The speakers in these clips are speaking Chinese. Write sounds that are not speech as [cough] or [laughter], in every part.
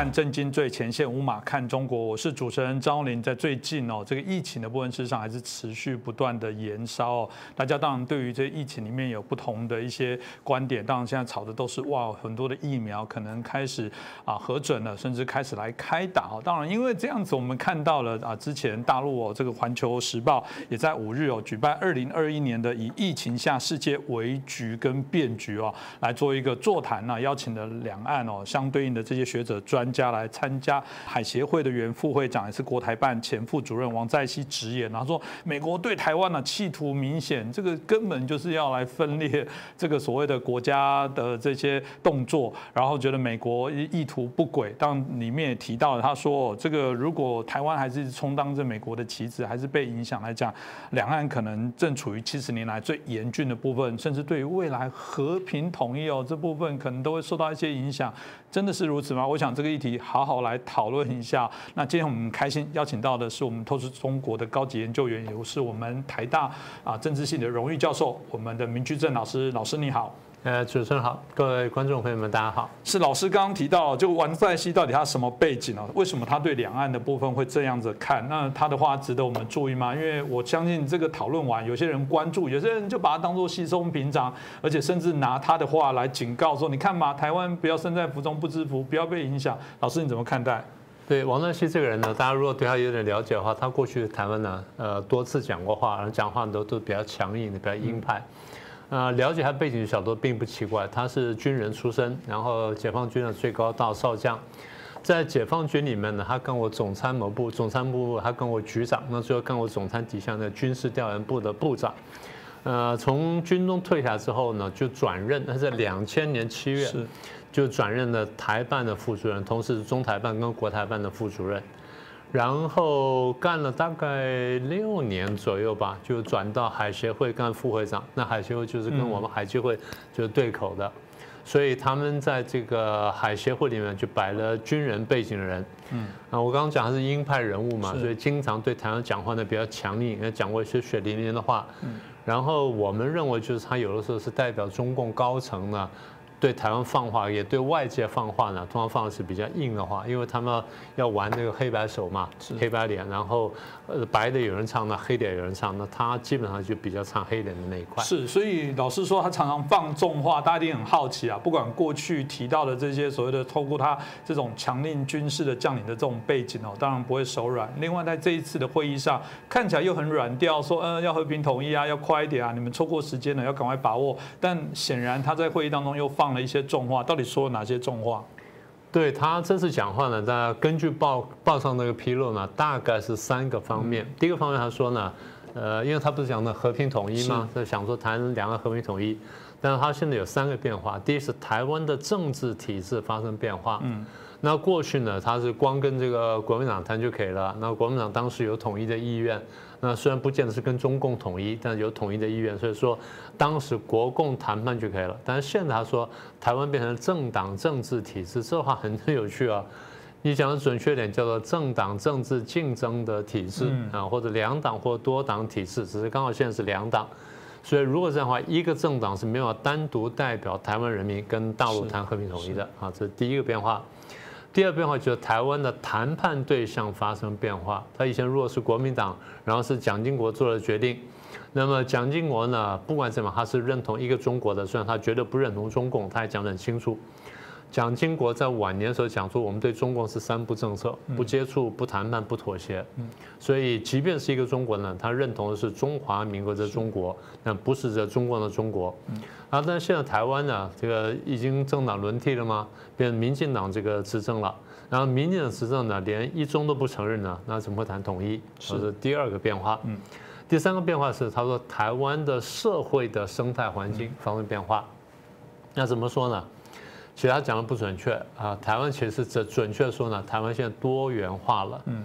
看震惊最前线，无马看中国。我是主持人张林。在最近哦，这个疫情的部分事实上还是持续不断的延烧哦。大家当然对于这疫情里面有不同的一些观点。当然现在炒的都是哇，很多的疫苗可能开始啊核准了，甚至开始来开打哦。当然，因为这样子我们看到了啊，之前大陆哦，这个环球时报也在五日哦举办二零二一年的以疫情下世界为局跟变局哦来做一个座谈呢，邀请了两岸哦相对应的这些学者专家来参加。海协会的原副会长也是国台办前副主任王在熙直言，然后说美国对台湾呢企图明显，这个根本就是要来分裂这个所谓的国家的这些动作，然后觉得美国意图不轨。当里面也提到了，他说这个如果台湾还是充当着美国的棋子，还是被影响来讲，两岸可能正处于七十年来最严峻的部分，甚至对于未来和平统一哦这部分可能都会受到一些影响。真的是如此吗？我想这个议题好好来讨论一下。那今天我们开心邀请到的是我们透视中国的高级研究员，也是我们台大啊政治系的荣誉教授，我们的明居正老师。老师你好。呃，主持人好，各位观众朋友们，大家好。是老师刚刚提到，就王在熙到底他什么背景呢？为什么他对两岸的部分会这样子看？那他的话值得我们注意吗？因为我相信这个讨论完，有些人关注，有些人就把它当做稀松平常，而且甚至拿他的话来警告说：“你看嘛，台湾不要身在福中不知福，不要被影响。”老师你怎么看待？对王在熙这个人呢，大家如果对他有点了解的话，他过去台湾呢，呃，多次讲过话，然后讲话都都比较强硬的，比较鹰派。啊，了解他背景的小多并不奇怪，他是军人出身，然后解放军的最高大少将，在解放军里面呢，他跟我总参谋部，总参谋部他跟我局长，那最后跟我总参底下的军事调研部的部长，呃，从军中退下之后呢，就转任，他在两千年七月就转任了台办的副主任，同时是中台办跟国台办的副主任。然后干了大概六年左右吧，就转到海协会干副会长。那海协会就是跟我们海基会就是对口的，所以他们在这个海协会里面就摆了军人背景的人。嗯，啊，我刚刚讲他是鹰派人物嘛，所以经常对台湾讲话呢比较强硬，也讲过一些血淋淋的话。嗯，然后我们认为就是他有的时候是代表中共高层呢。对台湾放话，也对外界放话呢，通常放的是比较硬的话，因为他们要玩那个黑白手嘛，黑白脸，然后呃白的有人唱，那黑的有人唱，那他基本上就比较唱黑脸的那一块。是，所以老师说他常常放重话，大家一定很好奇啊。不管过去提到的这些所谓的透过他这种强令军事的将领的这种背景哦，当然不会手软。另外在这一次的会议上，看起来又很软调，说嗯要和平统一啊，要快一点啊，你们错过时间了，要赶快把握。但显然他在会议当中又放。了一些重话，到底说了哪些重话？对他这次讲话呢，大家根据报报上那个披露呢，大概是三个方面。第一个方面他说呢，呃，因为他不是讲的和平统一吗？他想说谈两岸和平统一，但是他现在有三个变化。第一是台湾的政治体制发生变化。嗯。那过去呢，他是光跟这个国民党谈就可以了。那国民党当时有统一的意愿，那虽然不见得是跟中共统一，但有统一的意愿，所以说当时国共谈判就可以了。但是现在他说台湾变成政党政治体制，这话很很有趣啊。你讲的准确点叫做政党政治竞争的体制啊，或者两党或多党体制，只是刚好现在是两党。所以如果这样的话，一个政党是没有单独代表台湾人民跟大陆谈和平统一的啊，这是第一个变化。第二变化就是台湾的谈判对象发生变化。他以前如果是国民党，然后是蒋经国做了决定，那么蒋经国呢，不管怎么，他是认同一个中国的，虽然他绝对不认同中共，他也讲得很清楚。蒋经国在晚年的时候讲说，我们对中共是三不政策：不接触、不谈判、不妥协。所以，即便是一个中国人，他认同的是中华民国的中国，但不是这中共的中国。啊，但是现在台湾呢，这个已经政党轮替了吗？变成民进党这个执政了。然后民进党执政呢，连一中都不承认呢，那怎么会谈统一？是第二个变化。嗯，第三个变化是，他说台湾的社会的生态环境发生变化。那怎么说呢？其实他讲的不准确啊，台湾其实准准确说呢，台湾现在多元化了。嗯，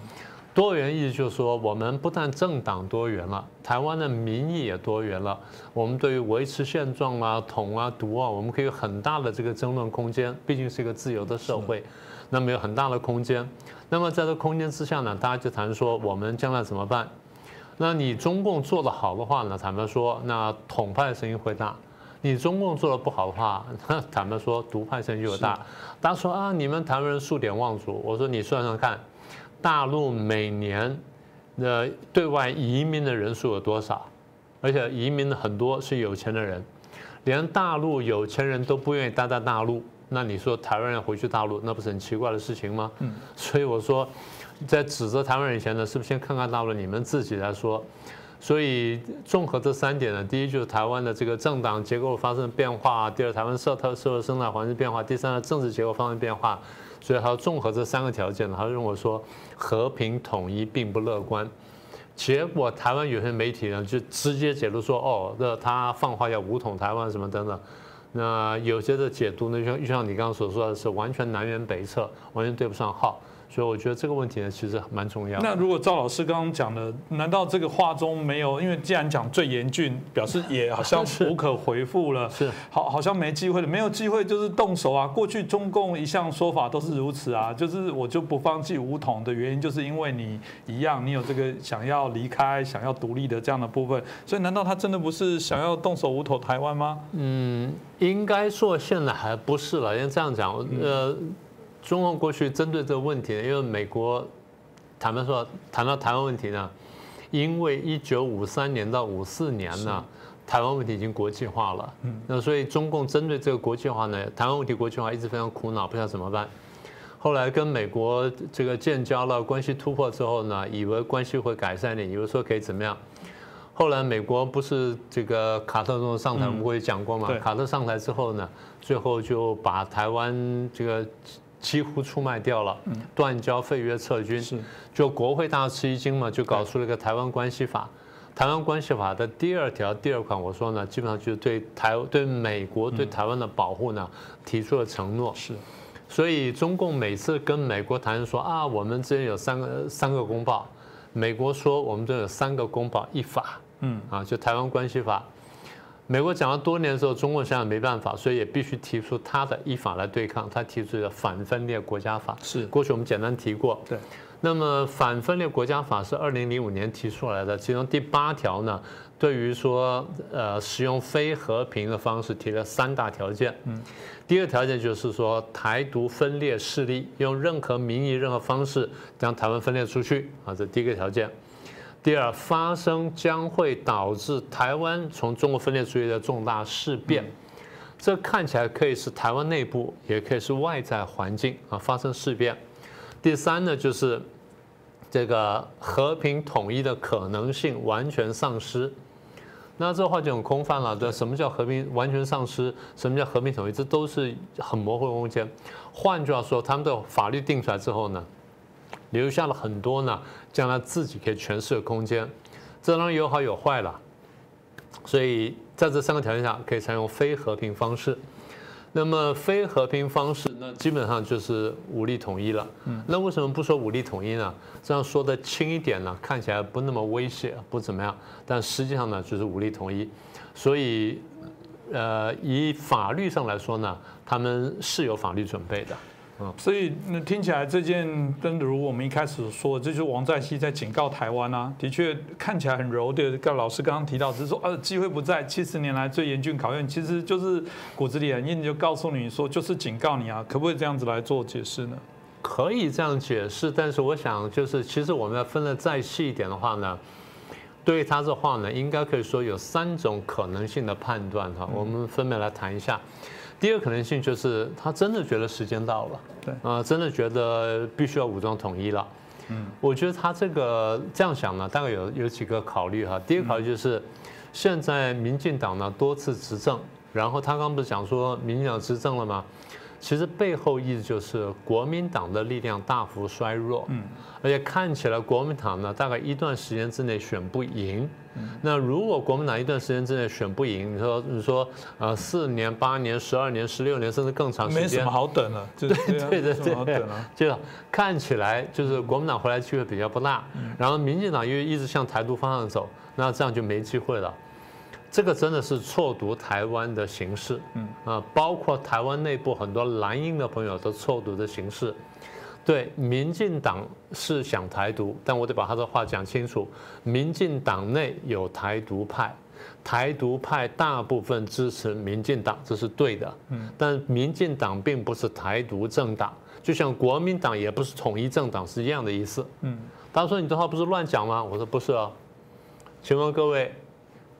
多元意义就是说，我们不但政党多元了，台湾的民意也多元了。我们对于维持现状啊、统啊、独啊，我们可以有很大的这个争论空间。毕竟是一个自由的社会，那么有很大的空间。那么在这空间之下呢，大家就谈说我们将来怎么办？那你中共做得好的话呢，坦白说，那统派的声音会大。你中共做的不好的话，那 [laughs] 坦白说独派声音就大。大家说啊，你们台湾人数典忘祖，我说你算算看，大陆每年的对外移民的人数有多少？而且移民的很多是有钱的人，连大陆有钱人都不愿意待在大陆，那你说台湾人回去大陆，那不是很奇怪的事情吗？嗯，所以我说，在指责台湾人以前呢，是不是先看看大陆你们自己来说？所以综合这三点呢，第一就是台湾的这个政党结构发生变化，第二台湾社特社会生态环境变化，第三呢政治结构发生变化，所以他综合这三个条件，他认为说和平统一并不乐观。结果台湾有些媒体呢就直接解读说，哦，那他放话要武统台湾什么等等。那有些的解读呢，就像就像你刚刚所说的是完全南辕北辙，完全对不上号。所以我觉得这个问题呢，其实蛮重要。那如果赵老师刚刚讲的，难道这个话中没有？因为既然讲最严峻，表示也好像 [laughs] 无可回复了，是好好像没机会了，没有机会就是动手啊。过去中共一向说法都是如此啊，就是我就不放弃武统的原因，就是因为你一样，你有这个想要离开、想要独立的这样的部分。所以难道他真的不是想要动手武统台湾吗？嗯，应该说现在还不是了。因为这样讲，呃。中共过去针对这个问题，因为美国坦白说谈到台湾问题呢，因为一九五三年到五四年呢，台湾问题已经国际化了，那所以中共针对这个国际化呢，台湾问题国际化一直非常苦恼，不知道怎么办。后来跟美国这个建交了，关系突破之后呢，以为关系会改善点，以为说可以怎么样。后来美国不是这个卡特总统上台，我们过去讲过嘛？卡特上台之后呢，最后就把台湾这个。几乎出卖掉了，断交废约撤军，就国会大吃一惊嘛，就搞出了一个台湾关系法。台湾关系法的第二条第二款，我说呢，基本上就是对台对美国对台湾的保护呢提出了承诺。是，所以中共每次跟美国谈说啊，我们之间有三个三个公报，美国说我们这有三个公报一法，嗯啊，就台湾关系法。美国讲了多年之后，中共现在没办法，所以也必须提出他的依法来对抗。他提出的反分裂国家法是过去我们简单提过。对，那么反分裂国家法是二零零五年提出来的，其中第八条呢，对于说呃使用非和平的方式提了三大条件。嗯，第二条件就是说台独分裂势力用任何名义、任何方式将台湾分裂出去啊，这第一个条件。第二，发生将会导致台湾从中国分裂出去的重大事变，这看起来可以是台湾内部，也可以是外在环境啊发生事变。第三呢，就是这个和平统一的可能性完全丧失。那这话就很空泛了。对，什么叫和平完全丧失？什么叫和平统一？这都是很模糊的空间。换句话说，他们的法律定出来之后呢？留下了很多呢，将来自己可以诠释的空间，这当然有好有坏了。所以在这三个条件下，可以采用非和平方式。那么非和平方式，那基本上就是武力统一了。嗯，那为什么不说武力统一呢？这样说的轻一点呢，看起来不那么威胁，不怎么样。但实际上呢，就是武力统一。所以，呃，以法律上来说呢，他们是有法律准备的。所以那听起来这件，真的如我们一开始说，这就是王在熙在警告台湾啊。的确看起来很柔的，跟老师刚刚提到，只是说呃机会不在，七十年来最严峻考验，其实就是骨子里很硬，就告诉你说就是警告你啊，可不可以这样子来做解释呢？可以这样解释，但是我想就是其实我们要分的再细一点的话呢，对于他这话呢，应该可以说有三种可能性的判断哈，我们分别来谈一下。第二个可能性就是他真的觉得时间到了，对啊，真的觉得必须要武装统一了。嗯，我觉得他这个这样想呢，大概有有几个考虑哈。第一个考虑就是，现在民进党呢多次执政，然后他刚不是讲说民进党执政了吗？其实背后意思就是国民党的力量大幅衰弱，嗯，而且看起来国民党呢大概一段时间之内选不赢。那如果国民党一段时间之内选不赢，你说你说呃四年、八年、十二年、十六年，甚至更长时间，[laughs] 没什么好等了。对对对对，就看起来就是国民党回来机会比较不大。然后民进党又一直向台独方向走，那这样就没机会了。这个真的是错读台湾的形势，嗯啊，包括台湾内部很多蓝营的朋友都错读的形势。对，民进党是想台独，但我得把他的话讲清楚。民进党内有台独派，台独派大部分支持民进党，这是对的。嗯，但民进党并不是台独政党，就像国民党也不是统一政党是一样的意思。嗯，他说你这话不是乱讲吗？我说不是啊。请问各位，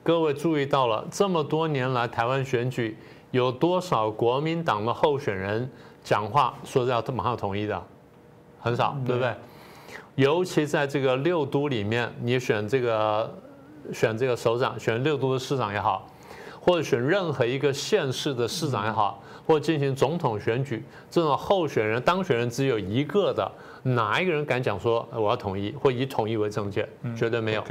各位注意到了这么多年来台湾选举有多少国民党的候选人讲话说是要马上统一的？很少，对不对？尤其在这个六都里面，你选这个选这个首长，选六都的市长也好，或者选任何一个县市的市长也好，或者进行总统选举，这种候选人当选人只有一个的，哪一个人敢讲说我要统一，或以统一为政见？绝对没有。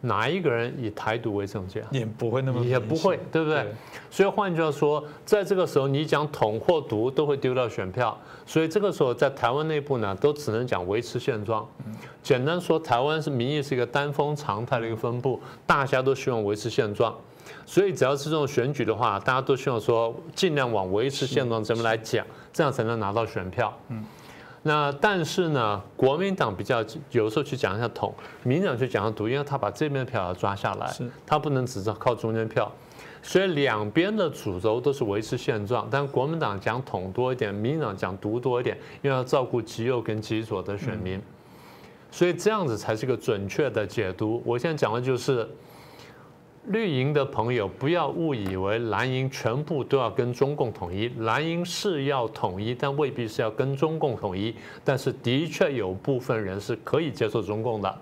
哪一个人以台独为政见？也不会那么也不会，对不对？所以换句话说，在这个时候，你讲统或独都会丢掉选票。所以这个时候，在台湾内部呢，都只能讲维持现状。简单说，台湾是民意是一个单峰常态的一个分布，大家都希望维持现状。所以只要是这种选举的话，大家都希望说尽量往维持现状这边来讲，这样才能拿到选票。嗯。那但是呢，国民党比较有时候去讲一下统，民党去讲下独，因为他把这边的票要抓下来，他不能只是靠中间票，所以两边的主轴都是维持现状，但国民党讲统多一点，民党讲独多一点，因为要照顾极右跟极左的选民，所以这样子才是个准确的解读。我现在讲的就是。绿营的朋友不要误以为蓝营全部都要跟中共统一，蓝营是要统一，但未必是要跟中共统一。但是的确有部分人是可以接受中共的，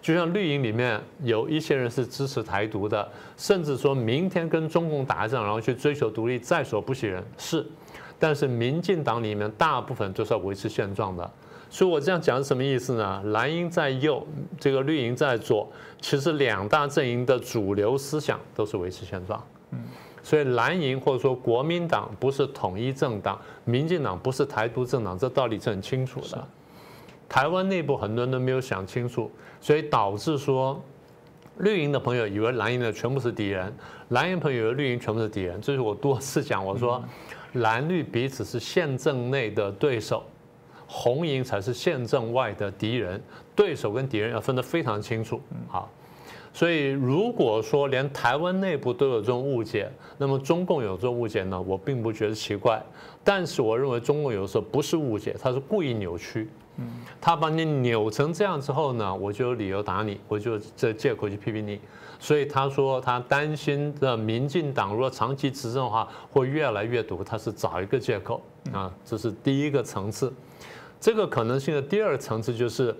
就像绿营里面有一些人是支持台独的，甚至说明天跟中共打仗，然后去追求独立，在所不惜人是。但是民进党里面大部分都是要维持现状的。所以我这样讲是什么意思呢？蓝营在右，这个绿营在左，其实两大阵营的主流思想都是维持现状。嗯，所以蓝营或者说国民党不是统一政党，民进党不是台独政党，这道理是很清楚的。台湾内部很多人都没有想清楚，所以导致说绿营的朋友以为蓝营的全部是敌人，蓝营朋友以为绿营全部是敌人。这是我多次讲，我说蓝绿彼此是宪政内的对手。红营才是宪政外的敌人，对手跟敌人要分得非常清楚。好，所以如果说连台湾内部都有这种误解，那么中共有这种误解呢？我并不觉得奇怪。但是我认为中共有时候不是误解，他是故意扭曲。嗯，他把你扭成这样之后呢，我就有理由打你，我就这借口去批评你。所以他说他担心的民进党如果长期执政的话，会越来越毒，他是找一个借口啊，这是第一个层次。这个可能性的第二层次就是，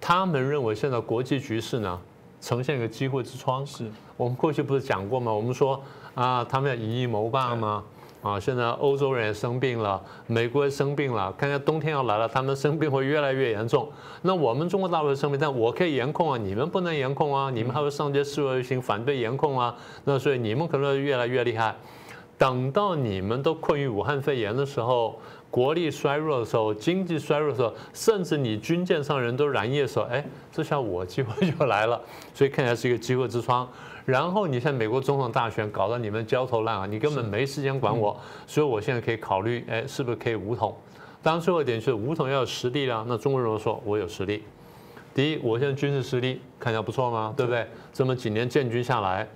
他们认为现在国际局势呢呈现一个机会之窗。是我们过去不是讲过吗？我们说啊，他们要以夷谋霸吗？啊，现在欧洲人也生病了，美国也生病了，看看冬天要来了，他们生病会越来越严重。那我们中国大陆生病，但我可以严控啊，你们不能严控啊，你们还会上街示威游行反对严控啊。那所以你们可能越来越厉害。等到你们都困于武汉肺炎的时候。国力衰弱的时候，经济衰弱的时候，甚至你军舰上人都染疫的时候，哎，这下我机会就来了，[laughs] 所以看起来是一个机会之窗。然后你像美国总统大选搞得你们焦头烂额，你根本没时间管我，所以我现在可以考虑，哎，是不是可以武统？当然最后一点是武统要有实力了。那中国人说，我有实力。第一，我现在军事实力看起来不错吗？对不对？这么几年建军下来。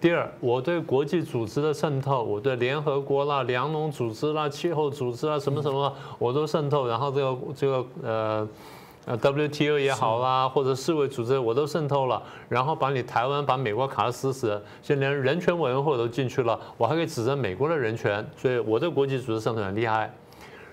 第二，我对国际组织的渗透，我对联合国啦、粮农组织啦、气候组织啊，什么什么，我都渗透。然后这个这个呃呃 WTO 也好啦，或者世卫组织我都渗透了。然后把你台湾、把美国卡得死死，现在连人权委员会都进去了，我还可以指责美国的人权。所以我对国际组织渗透很厉害。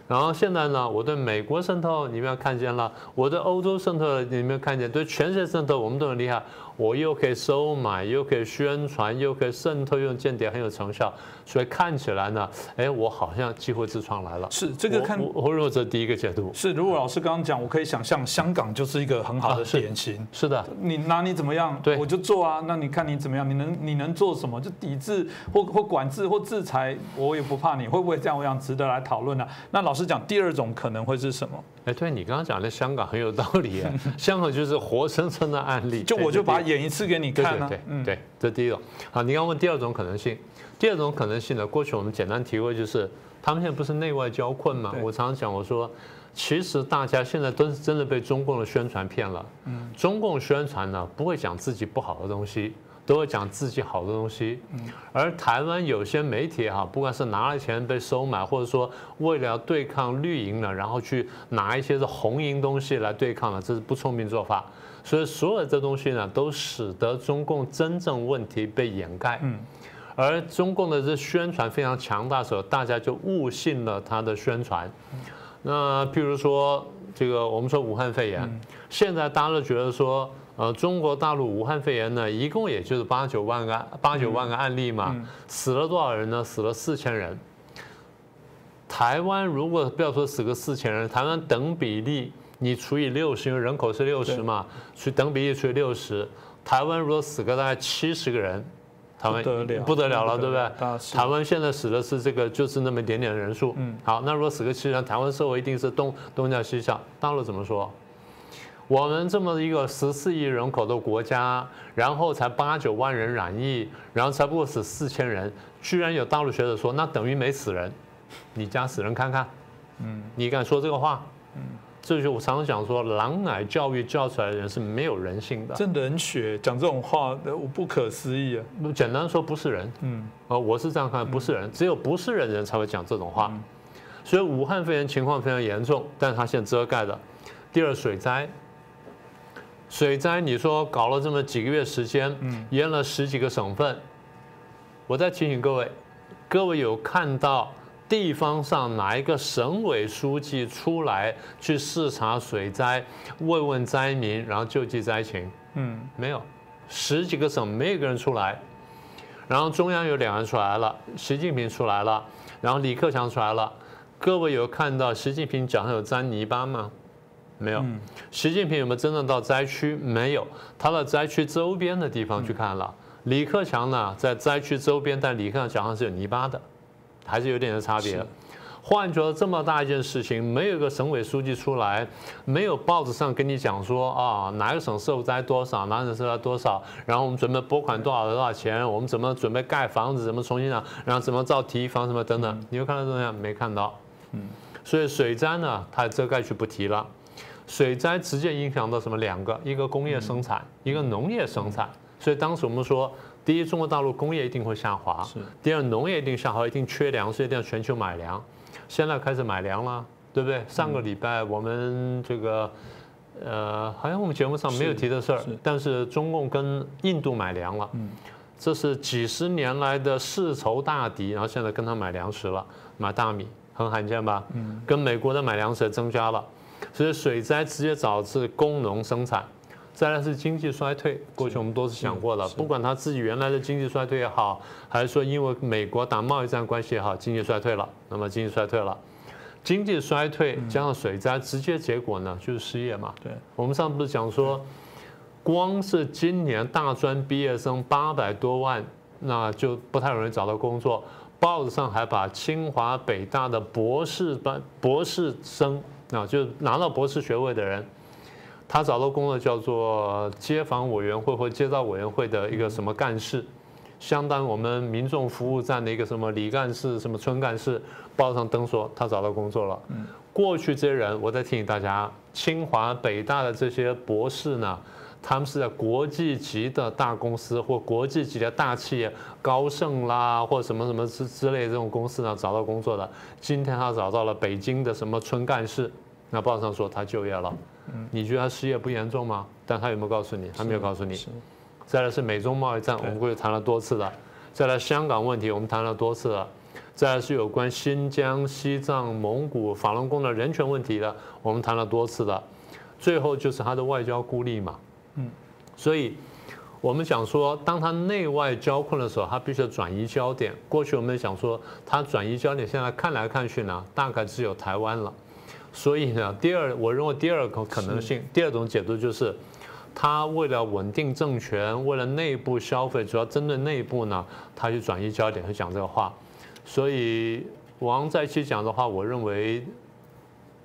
然后现在呢，我对美国渗透，你们要看见了；我对欧洲渗透，你们看见；对全世界渗透，我们都很厉害。我又可以收买，又可以宣传，又可以渗透，用间谍很有成效，所以看起来呢，哎，我好像机会之窗来了。是这个看，我认为这第一个解读。是，如果老师刚刚讲，我可以想象香港就是一个很好的典型。是的，你拿你怎么样，对，我就做啊。那你看你怎么样，你能你能做什么？就抵制或或管制或制裁，我也不怕你。会不会这样？我想值得来讨论呢？那老师讲第二种可能会是什么？哎，对你刚刚讲的香港很有道理，[laughs] 香港就是活生生的案例。就我就把演一次给你看呢。对对对，这第一种。好，你刚问第二种可能性，第二种可能性呢？过去我们简单提过，就是他们现在不是内外交困吗？我常常讲，我说其实大家现在都是真的被中共的宣传骗了。嗯。中共宣传呢，不会讲自己不好的东西，都会讲自己好的东西。而台湾有些媒体哈，不管是拿了钱被收买，或者说为了对抗绿营呢，然后去拿一些是红营东西来对抗了，这是不聪明做法。所以所有这东西呢，都使得中共真正问题被掩盖。嗯。而中共的这宣传非常强大的时候，大家就误信了他的宣传。那譬如说，这个我们说武汉肺炎，现在大家都觉得说，呃，中国大陆武汉肺炎呢，一共也就是八九万个八九万个案例嘛，死了多少人呢？死了四千人。台湾如果不要说死个四千人，台湾等比例你除以六十，因为人口是六十嘛，除等比例除以六十，台湾如果死个大概七十个人。台湾不得了了，对不对？台湾现在死的是这个，就是那么一点点的人数。嗯，好，那如果死个七人，台湾社会一定是东东叫西叫。大陆怎么说？我们这么一个十四亿人口的国家，然后才八九万人染疫，然后才不过死四千人，居然有大陆学者说，那等于没死人，你家死人看看。嗯，你敢说这个话？嗯。这就我常常讲说，狼奶教育教出来的人是没有人性的。这冷血讲这种话，我不可思议啊！简单说，不是人。嗯，啊，我是这样看，不是人，只有不是人的人才会讲这种话。所以武汉肺炎情况非常严重，但是它现在遮盖的。第二，水灾，水灾，你说搞了这么几个月时间，淹了十几个省份。我再提醒各位，各位有看到？地方上哪一个省委书记出来去视察水灾，慰问灾民，然后救济灾情？嗯，没有，十几个省没有一个人出来。然后中央有两人出来了，习近平出来了，然后李克强出来了。各位有看到习近平脚上有沾泥巴吗？没有。习近平有没有真正到灾区？没有，他到灾区周边的地方去看了。李克强呢，在灾区周边，但李克强脚上是有泥巴的。还是有点的差别。换句话说，这么大一件事情，没有一个省委书记出来，没有报纸上跟你讲说啊，哪个省受灾多少，哪个省受灾多少，然后我们准备拨款多少多少钱，我们怎么准备盖房子，怎么重新啊，然后怎么造堤防什么等等，你有看到这样没看到？嗯，所以水灾呢，它遮盖去不提了。水灾直接影响到什么？两个，一个工业生产，一个农业生产。所以当时我们说。第一，中国大陆工业一定会下滑；第二，农业一定下滑，一定缺粮，所以一定要全球买粮。现在开始买粮了，对不对？上个礼拜我们这个，呃，好像我们节目上没有提的事儿，但是中共跟印度买粮了。嗯，这是几十年来的世仇大敌，然后现在跟他买粮食了，买大米，很罕见吧？嗯，跟美国的买粮食增加了，所以水灾直接导致工农生产。再来是经济衰退，过去我们都是想过的，不管他自己原来的经济衰退也好，还是说因为美国打贸易战关系也好，经济衰退了，那么经济衰退了，经济衰退加上水灾，直接结果呢就是失业嘛。对，我们上次不是讲说，光是今年大专毕业生八百多万，那就不太容易找到工作。报纸上还把清华北大的博士班博士生，啊，就拿到博士学位的人。他找到工作叫做街坊委员会或街道委员会的一个什么干事，相当于我们民众服务站的一个什么李干事、什么村干事，报上登说他找到工作了。过去这些人，我再提醒大家，清华、北大的这些博士呢，他们是在国际级的大公司或国际级的大企业，高盛啦或什么什么之之类这种公司呢找到工作的。今天他找到了北京的什么村干事，那报上说他就业了。你觉得他失业不严重吗？但他有没有告诉你？他没有告诉你。再来是美中贸易战，我们过去谈了多次的。再来香港问题，我们谈了多次了。再来是有关新疆、西藏、蒙古、法轮功的人权问题的，我们谈了多次的。最后就是他的外交孤立嘛。嗯。所以，我们讲说，当他内外交困的时候，他必须要转移焦点。过去我们讲说，他转移焦点，现在看来看去呢，大概只有台湾了。所以呢，第二，我认为第二个可能性，第二种解读就是，他为了稳定政权，为了内部消费，主要针对内部呢，他去转移焦点，去讲这个话。所以王在期讲的话，我认为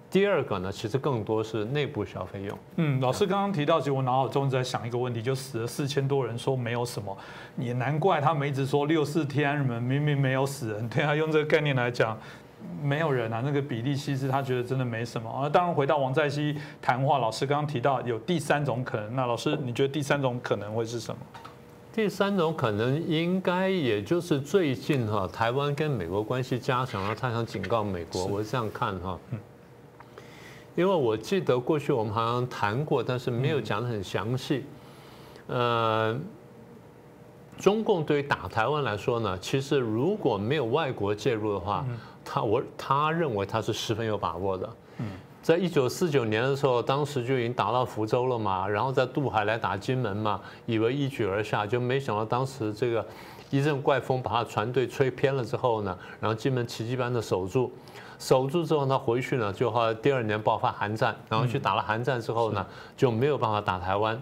第二个呢，其实更多是内部消费用。嗯，老师刚刚提到，其实我脑海中在想一个问题，就死了四千多人，说没有什么，也难怪他们一直说六四天安门明明没有死人，对啊，用这个概念来讲。没有人啊，那个比例其实他觉得真的没什么啊。当然，回到王在熙谈话，老师刚刚提到有第三种可能，那老师你觉得第三种可能会是什么？第三种可能应该也就是最近哈，台湾跟美国关系加强了，他想警告美国，我是这样看哈。因为我记得过去我们好像谈过，但是没有讲的很详细。呃，中共对于打台湾来说呢，其实如果没有外国介入的话，他我他认为他是十分有把握的。嗯在一九四九年的时候，当时就已经打到福州了嘛，然后在渡海来打金门嘛，以为一举而下，就没想到当时这个一阵怪风把他船队吹偏了之后呢，然后金门奇迹般的守住，守住之后他回去呢，就好第二年爆发韩战，然后去打了韩战之后呢，就没有办法打台湾。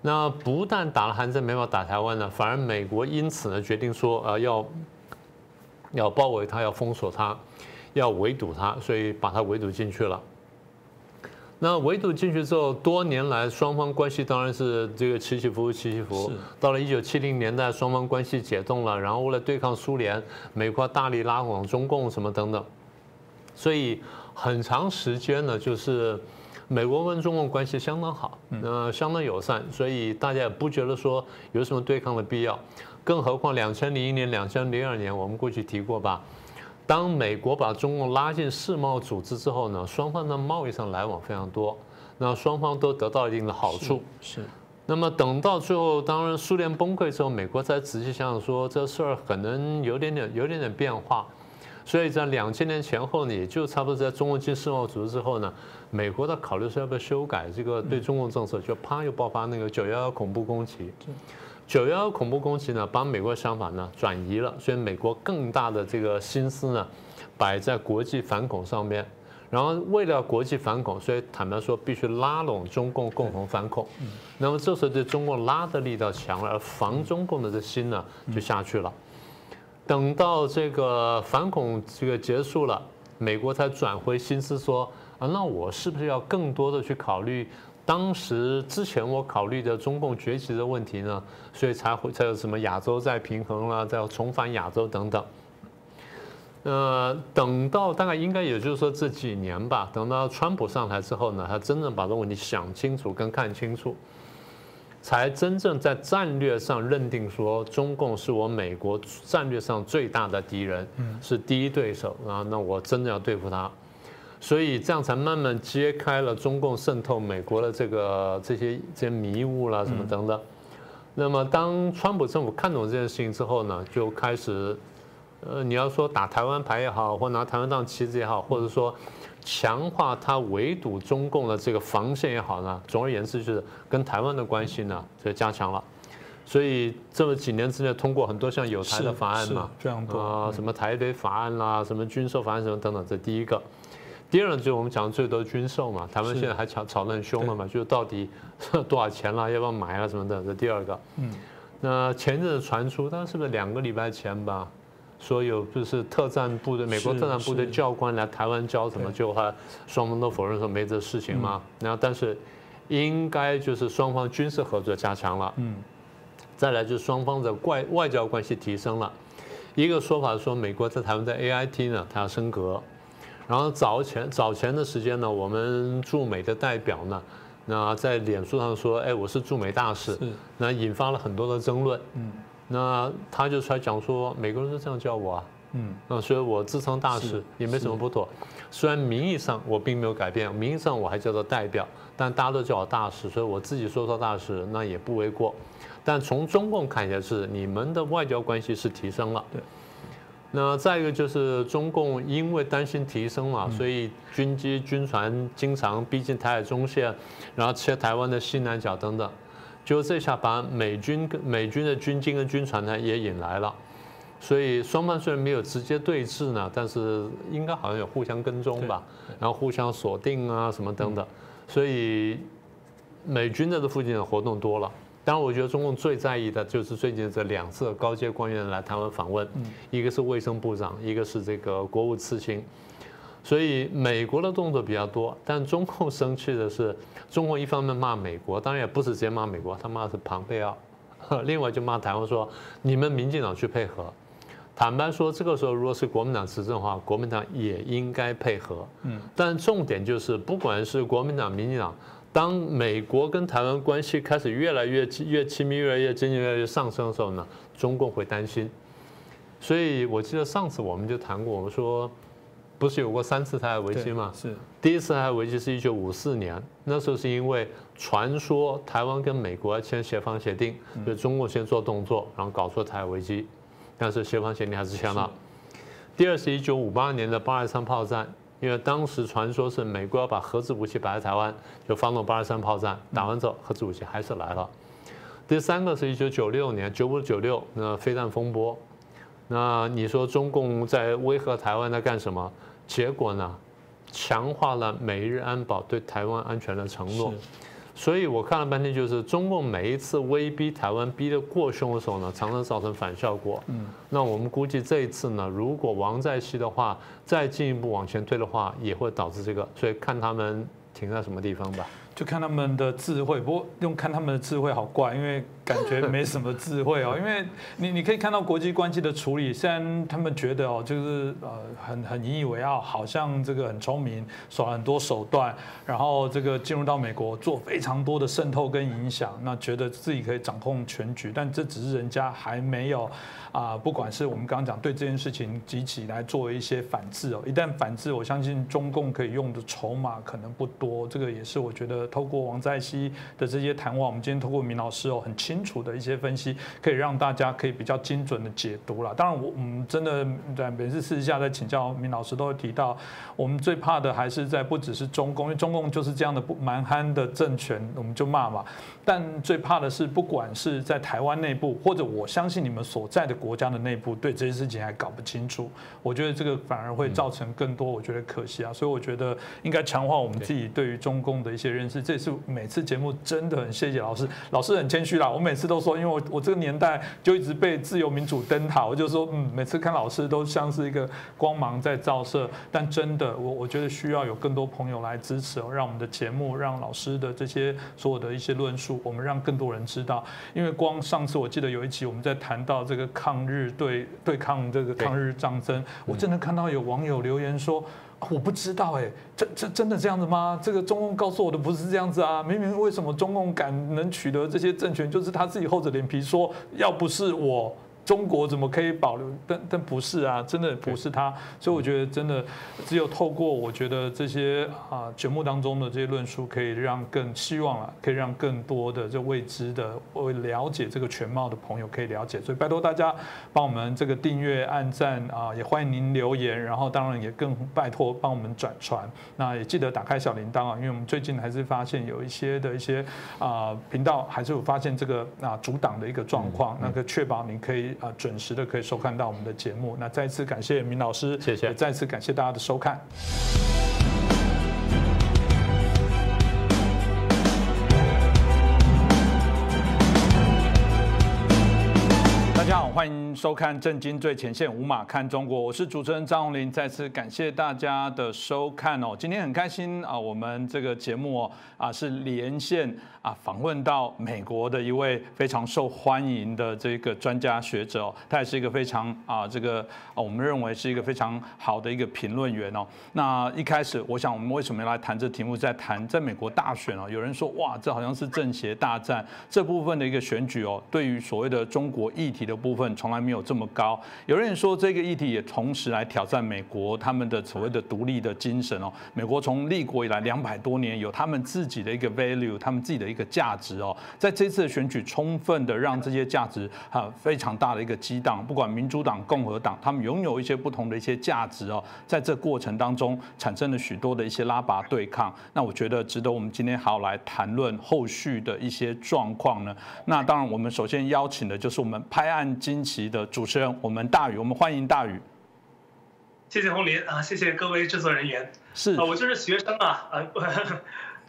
那不但打了韩战没法打台湾呢，反而美国因此呢决定说，呃，要要包围他，要封锁他，要围堵他，所以把他围堵进去了。那围堵进去之后，多年来双方关系当然是这个起起伏伏，起起伏伏。到了一九七零年代，双方关系解冻了，然后为了对抗苏联，美国大力拉拢中共什么等等，所以很长时间呢，就是美国跟中共关系相当好，那相当友善，所以大家也不觉得说有什么对抗的必要。更何况两千零一年、两千零二年，我们过去提过吧。当美国把中共拉进世贸组织之后呢，双方的贸易上来往非常多，那双方都得到一定的好处。是。那么等到最后，当然苏联崩溃之后，美国才仔细想想说，这事儿可能有点点有点点变化。所以在两千年前后呢，也就差不多在中共进世贸组织之后呢，美国的考虑是要不要修改这个对中共政策，就啪又爆发那个九幺幺恐怖攻击。九幺幺恐怖攻击呢，把美国的想法呢转移了，所以美国更大的这个心思呢，摆在国际反恐上面。然后为了国际反恐，所以坦白说，必须拉拢中共共同反恐。那么这时候对中共拉的力道强了，而防中共的这心呢就下去了。等到这个反恐这个结束了，美国才转回心思说啊，那我是不是要更多的去考虑？当时之前我考虑的中共崛起的问题呢，所以才会才有什么亚洲再平衡啦，再重返亚洲等等。呃，等到大概应该也就是说这几年吧，等到川普上台之后呢，他真正把这个问题想清楚跟看清楚，才真正在战略上认定说中共是我美国战略上最大的敌人，是第一对手啊，那我真的要对付他。所以这样才慢慢揭开了中共渗透美国的这个这些这些迷雾啦什么等等。那么当川普政府看懂这件事情之后呢，就开始，呃，你要说打台湾牌也好，或拿台湾当旗子也好，或者说强化他围堵中共的这个防线也好呢，总而言之就是跟台湾的关系呢就加强了。所以这么几年之内通过很多像有台的法案嘛，啊，什么台北法案啦，什么军售法案什么等等，这第一个。第二就是我们讲的最多军售嘛，台湾现在还吵吵得很凶了嘛，就是到底 [laughs] 多少钱啦，要不要买啊什么的，这第二个。嗯。那前阵子传出，当时是不是两个礼拜前吧，说有就是特战部队，美国特战部队教官来台湾教什么，就他双方都否认说没这事情嘛。然后但是应该就是双方军事合作加强了。嗯。再来就是双方的外外交关系提升了，一个说法说美国在台湾的 A I T 呢，它要升格。然后早前早前的时间呢，我们驻美的代表呢，那在脸书上说，哎，我是驻美大使，那引发了很多的争论。嗯，那他就出来讲说，美国人是这样叫我啊，嗯，那所以我自称大使也没什么不妥。虽然名义上我并没有改变，名义上我还叫做代表，但大家都叫我大使，所以我自己说说大使那也不为过。但从中共看起来是你们的外交关系是提升了。对。那再一个就是中共因为担心提升嘛，所以军机军船经常逼近台海中线，然后切台湾的西南角等等，就这下把美军跟美军的军机跟军船呢也引来了，所以双方虽然没有直接对峙呢，但是应该好像有互相跟踪吧，然后互相锁定啊什么等等，所以美军在这附近的活动多了。当然，我觉得中共最在意的就是最近这两次高阶官员来台湾访问，一个是卫生部长，一个是这个国务次卿，所以美国的动作比较多。但中共生气的是，中共一方面骂美国，当然也不是直接骂美国，他骂的是庞佩奥，另外就骂台湾说你们民进党去配合。坦白说，这个时候如果是国民党执政的话，国民党也应该配合。嗯，但重点就是，不管是国民党、民进党。当美国跟台湾关系开始越来越越亲密、越来越经济越来越上升的时候呢，中共会担心。所以我记得上次我们就谈过，我们说不是有过三次台海危机吗？是。第一次台海危机是一九五四年，那时候是因为传说台湾跟美国要签协防协定，就中共先做动作，然后搞出台海危机，但是协防协定还是签了。第二是一九五八年的八二三炮战，因为当时传说是美国要把核子武器摆在台湾，就发动八二三炮战，打完之后核子武器还是来了。第三个是一九九六年九五九六那飞弹风波。那你说中共在威吓台湾在干什么？结果呢，强化了美日安保对台湾安全的承诺。所以我看了半天，就是中共每一次威逼台湾逼得过凶的时候呢，常常造成反效果。嗯，那我们估计这一次呢，如果王在熙的话再进一步往前推的话，也会导致这个。所以看他们停在什么地方吧。就看他们的智慧，不过用看他们的智慧好怪，因为感觉没什么智慧哦。[laughs] 因为你你可以看到国际关系的处理，虽然他们觉得哦，就是呃很很引以为傲，好像这个很聪明，耍很多手段，然后这个进入到美国做非常多的渗透跟影响，那觉得自己可以掌控全局，但这只是人家还没有啊，不管是我们刚刚讲对这件事情集起来做一些反制哦，一旦反制，我相信中共可以用的筹码可能不多，这个也是我觉得。透过王在熙的这些谈话，我们今天透过明老师哦很清楚的一些分析，可以让大家可以比较精准的解读了。当然，我我们真的在每次私下在请教明老师，都会提到，我们最怕的还是在不只是中共，因为中共就是这样的不蛮憨的政权，我们就骂嘛。但最怕的是，不管是在台湾内部，或者我相信你们所在的国家的内部，对这些事情还搞不清楚，我觉得这个反而会造成更多，我觉得可惜啊。所以我觉得应该强化我们自己对于中共的一些认识。这也是每次节目真的很谢谢老师，老师很谦虚啦。我每次都说，因为我我这个年代就一直被自由民主灯塔，我就说，嗯，每次看老师都像是一个光芒在照射。但真的，我我觉得需要有更多朋友来支持哦，让我们的节目，让老师的这些所有的一些论述，我们让更多人知道。因为光上次我记得有一集我们在谈到这个抗日对对抗这个抗日战争，我真的看到有网友留言说。我不知道哎，这这真的这样子吗？这个中共告诉我的不是这样子啊！明明为什么中共敢能取得这些政权，就是他自己厚着脸皮说，要不是我。中国怎么可以保留？但但不是啊，真的不是他。所以我觉得真的只有透过我觉得这些啊节目当中的这些论述，可以让更希望啊，可以让更多的这未知的、我了解这个全貌的朋友可以了解。所以拜托大家帮我们这个订阅、按赞啊，也欢迎您留言。然后当然也更拜托帮我们转传。那也记得打开小铃铛啊，因为我们最近还是发现有一些的一些啊频道还是有发现这个啊阻挡的一个状况，那个确保您可以。啊，准时的可以收看到我们的节目。那再次感谢明老师，谢谢。再次感谢大家的收看。大家好，欢迎收看《震惊最前线》，无马看中国，我是主持人张宏林。再次感谢大家的收看哦，今天很开心啊，我们这个节目哦啊是连线啊访问到美国的一位非常受欢迎的这个专家学者哦，他也是一个非常啊这个啊我们认为是一个非常好的一个评论员哦。那一开始我想我们为什么要来谈这题目，在谈在美国大选哦，有人说哇这好像是政协大战这部分的一个选举哦，对于所谓的中国议题的。部分从来没有这么高。有人说这个议题也同时来挑战美国他们的所谓的独立的精神哦。美国从立国以来两百多年有他们自己的一个 value，他们自己的一个价值哦。在这次的选举，充分的让这些价值哈非常大的一个激荡。不管民主党、共和党，他们拥有一些不同的一些价值哦。在这过程当中，产生了许多的一些拉拔对抗。那我觉得值得我们今天好来谈论后续的一些状况呢。那当然，我们首先邀请的就是我们拍案。惊奇的主持人，我们大宇，我们欢迎大宇。谢谢红林啊，谢谢各位制作人员。是啊，我就是学生啊，呃。[laughs]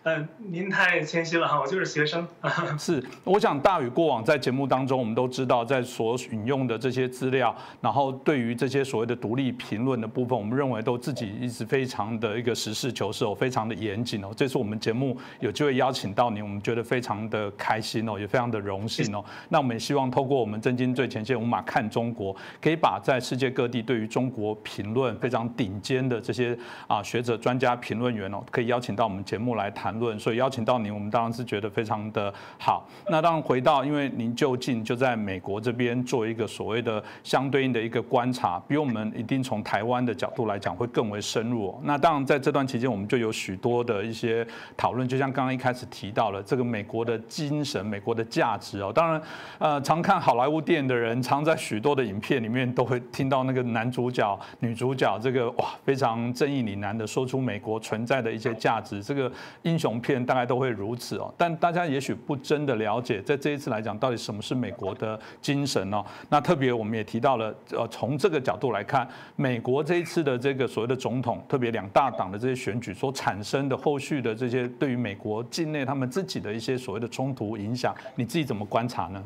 嗯，您太谦虚了哈，[laughs] 我就是学生。[laughs] 是，我想大宇过往在节目当中，我们都知道，在所引用的这些资料，然后对于这些所谓的独立评论的部分，我们认为都自己一直非常的一个实事求是哦，非常的严谨哦。这次我们节目有机会邀请到您，我们觉得非常的开心哦，也非常的荣幸哦。那我们也希望透过我们真金最前线，无马看中国，可以把在世界各地对于中国评论非常顶尖的这些啊学者、专家、评论员哦，可以邀请到我们节目来谈。论，所以邀请到您，我们当然是觉得非常的好。那当然回到，因为您就近就在美国这边做一个所谓的相对应的一个观察，比我们一定从台湾的角度来讲会更为深入。那当然在这段期间，我们就有许多的一些讨论，就像刚刚一开始提到了这个美国的精神、美国的价值哦。当然，呃，常看好莱坞电影的人，常在许多的影片里面都会听到那个男主角、女主角这个哇非常正义凛然的说出美国存在的一些价值。这个英英雄片大概都会如此哦。但大家也许不真的了解，在这一次来讲，到底什么是美国的精神哦？那特别我们也提到了，呃，从这个角度来看，美国这一次的这个所谓的总统，特别两大党的这些选举所产生的后续的这些对于美国境内他们自己的一些所谓的冲突影响，你自己怎么观察呢？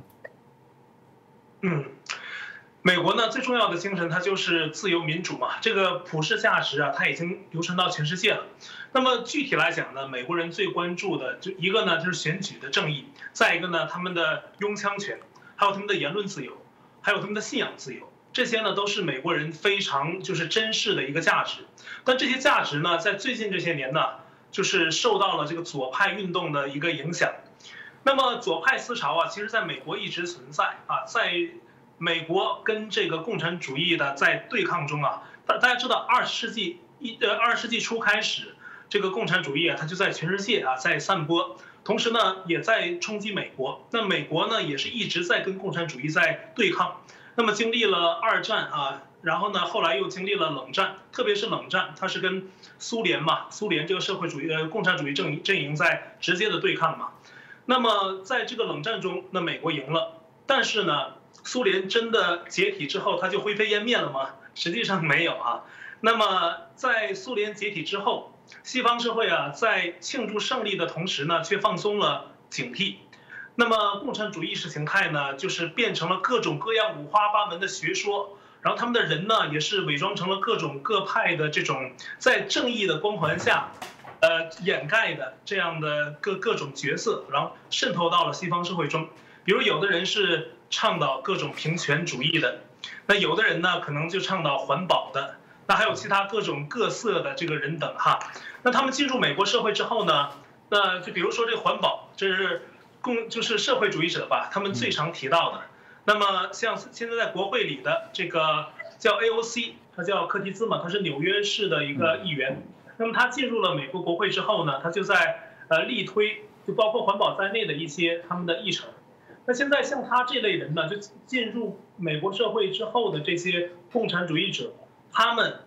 美国呢最重要的精神，它就是自由民主嘛。这个普世价值啊，它已经流传到全世界了。那么具体来讲呢，美国人最关注的就一个呢，就是选举的正义；再一个呢，他们的拥枪权，还有他们的言论自由，还有他们的信仰自由。这些呢，都是美国人非常就是珍视的一个价值。但这些价值呢，在最近这些年呢，就是受到了这个左派运动的一个影响。那么左派思潮啊，其实在美国一直存在啊，在。美国跟这个共产主义的在对抗中啊，大大家知道，二十世纪一呃二十世纪初开始，这个共产主义啊，它就在全世界啊在散播，同时呢也在冲击美国。那美国呢也是一直在跟共产主义在对抗。那么经历了二战啊，然后呢后来又经历了冷战，特别是冷战，它是跟苏联嘛，苏联这个社会主义呃共产主义阵营阵营在直接的对抗嘛。那么在这个冷战中，那美国赢了，但是呢。苏联真的解体之后，它就灰飞烟灭了吗？实际上没有啊。那么在苏联解体之后，西方社会啊，在庆祝胜利的同时呢，却放松了警惕。那么共产主义意识形态呢，就是变成了各种各样五花八门的学说，然后他们的人呢，也是伪装成了各种各派的这种在正义的光环下，呃，掩盖的这样的各各种角色，然后渗透到了西方社会中。比如有的人是。倡导各种平权主义的，那有的人呢，可能就倡导环保的，那还有其他各种各色的这个人等哈。那他们进入美国社会之后呢，那就比如说这个环保，这是共就是社会主义者吧，他们最常提到的。那么像现在在国会里的这个叫 AOC，他叫柯蒂兹嘛，他是纽约市的一个议员。那么他进入了美国国会之后呢，他就在呃力推，就包括环保在内的一些他们的议程。那现在像他这类人呢，就进入美国社会之后的这些共产主义者，他们